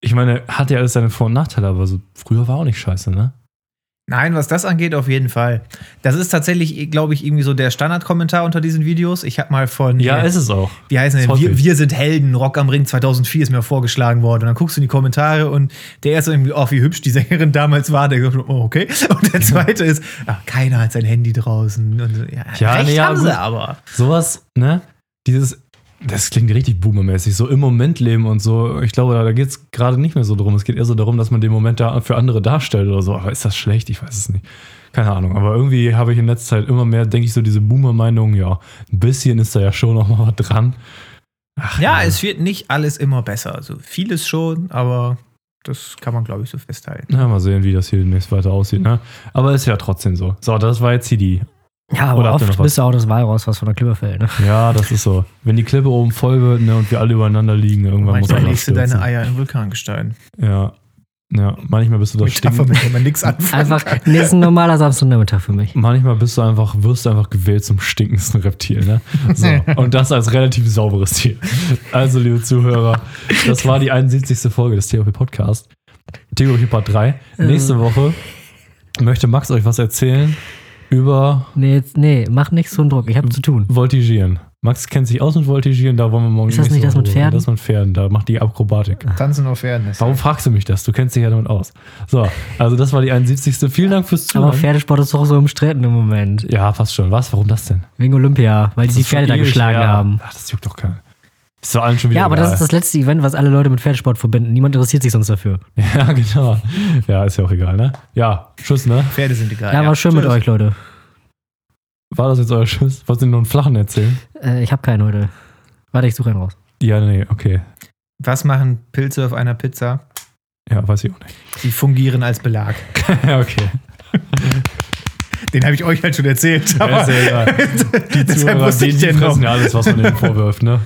[SPEAKER 1] ich meine, hat ja alles seine Vor- und Nachteile, aber so früher war auch nicht scheiße, ne?
[SPEAKER 3] Nein, was das angeht, auf jeden Fall. Das ist tatsächlich, glaube ich, irgendwie so der Standardkommentar unter diesen Videos. Ich habe mal von.
[SPEAKER 1] Ja, ist es auch.
[SPEAKER 3] wie heißen denn? Wir, wir sind Helden, Rock am Ring 2004 ist mir vorgeschlagen worden. Und dann guckst du in die Kommentare und der erste irgendwie, oh, wie hübsch die Sängerin damals war. Der sagt, oh, okay. Und der zweite ist, ach, keiner hat sein Handy draußen. Und ja,
[SPEAKER 1] Ja,
[SPEAKER 3] recht
[SPEAKER 1] nee, ja,
[SPEAKER 3] haben
[SPEAKER 1] gut.
[SPEAKER 3] sie aber.
[SPEAKER 1] Sowas, ne? Dieses, das klingt richtig boomermäßig, so im Moment leben und so. Ich glaube, da geht es gerade nicht mehr so drum. Es geht eher so darum, dass man den Moment da für andere darstellt oder so. Aber ist das schlecht? Ich weiß es nicht. Keine Ahnung. Aber irgendwie habe ich in letzter Zeit immer mehr, denke ich, so diese Boomer-Meinung, ja, ein bisschen ist da ja schon noch mal was dran. Ach,
[SPEAKER 3] Ja, es wird nicht alles immer besser. Also vieles schon, aber das kann man, glaube ich, so festhalten.
[SPEAKER 1] Na, mal sehen, wie das hier demnächst weiter aussieht, ne? Aber ist ja trotzdem so. So, das war jetzt hier die.
[SPEAKER 2] Ja, aber
[SPEAKER 1] Oder
[SPEAKER 2] oft bist du auch das Walraus, was von der Klippe fällt. Ne?
[SPEAKER 1] Ja, das ist so. Wenn die Klippe oben voll wird, ne, und wir alle übereinander liegen, irgendwann muss
[SPEAKER 3] Manchmal
[SPEAKER 1] einer
[SPEAKER 3] legst du deine Eier in Vulkangestein.
[SPEAKER 1] Ja. Ja, manchmal bist du das Stinken.
[SPEAKER 3] mit man nichts anfangen
[SPEAKER 2] Einfach,
[SPEAKER 3] kann.
[SPEAKER 2] nee, ist ein normaler Samstagnachmittag für mich.
[SPEAKER 1] Manchmal bist du einfach, wirst du einfach gewählt zum stinkendsten Reptil, ne? So. Und das als relativ sauberes Tier. Also, liebe Zuhörer, das war die 71. Folge des TOP Podcast. TOP Part 3. Nächste Woche möchte Max euch was erzählen über
[SPEAKER 2] Nee, jetzt, nee, mach nicht so einen Druck. Ich habe zu tun.
[SPEAKER 1] Voltigieren. Max kennt sich aus mit Voltigieren, da wollen wir morgen
[SPEAKER 2] Ist das nicht das mit. Pferden?
[SPEAKER 1] Das mit Pferden, da macht die Akrobatik.
[SPEAKER 3] Tanzen auf Pferden. ist-
[SPEAKER 1] Warum fragst du mich das? Du kennst dich ja damit aus. So, also das war die 71. Vielen Dank fürs
[SPEAKER 2] Aber
[SPEAKER 1] Zuhören.
[SPEAKER 2] Pferdesport ist doch so umstritten im Moment.
[SPEAKER 1] Ja, fast schon. Was? Warum das denn?
[SPEAKER 2] Wegen Olympia, weil die
[SPEAKER 1] Das
[SPEAKER 2] die
[SPEAKER 1] schon
[SPEAKER 2] Pferde da geschlagen
[SPEAKER 1] her.
[SPEAKER 2] haben.
[SPEAKER 1] Ach, das juckt doch keinen. Ist doch allen schon wieder
[SPEAKER 2] Ja, aber das
[SPEAKER 1] egal.
[SPEAKER 2] ist das letzte Event, was alle Leute mit Pferdesport verbinden. Niemand interessiert sich sonst dafür.
[SPEAKER 1] Ja, genau. Ja, ist ja auch egal, ne? Ja, Tschüss, ne?
[SPEAKER 3] Pferde sind egal.
[SPEAKER 2] Ja, war schön mit
[SPEAKER 3] Tschüss.
[SPEAKER 2] euch, Leute.
[SPEAKER 1] War das jetzt euer Tschüss? Wolltest du nur einen flachen erzählen?
[SPEAKER 2] Äh, ich habe keinen heute. Warte, ich suche einen raus.
[SPEAKER 1] Ja, nee, okay.
[SPEAKER 3] Was machen Pilze auf einer Pizza?
[SPEAKER 1] Ja, weiß ich auch nicht.
[SPEAKER 3] Sie fungieren als Belag.
[SPEAKER 1] ja, okay.
[SPEAKER 3] Den habe ich euch halt schon erzählt.
[SPEAKER 1] Ja,
[SPEAKER 3] Aber
[SPEAKER 1] ist ja egal. Die Zuhörer, die, die fressen ja alles, was man ihnen vorwirft, ne?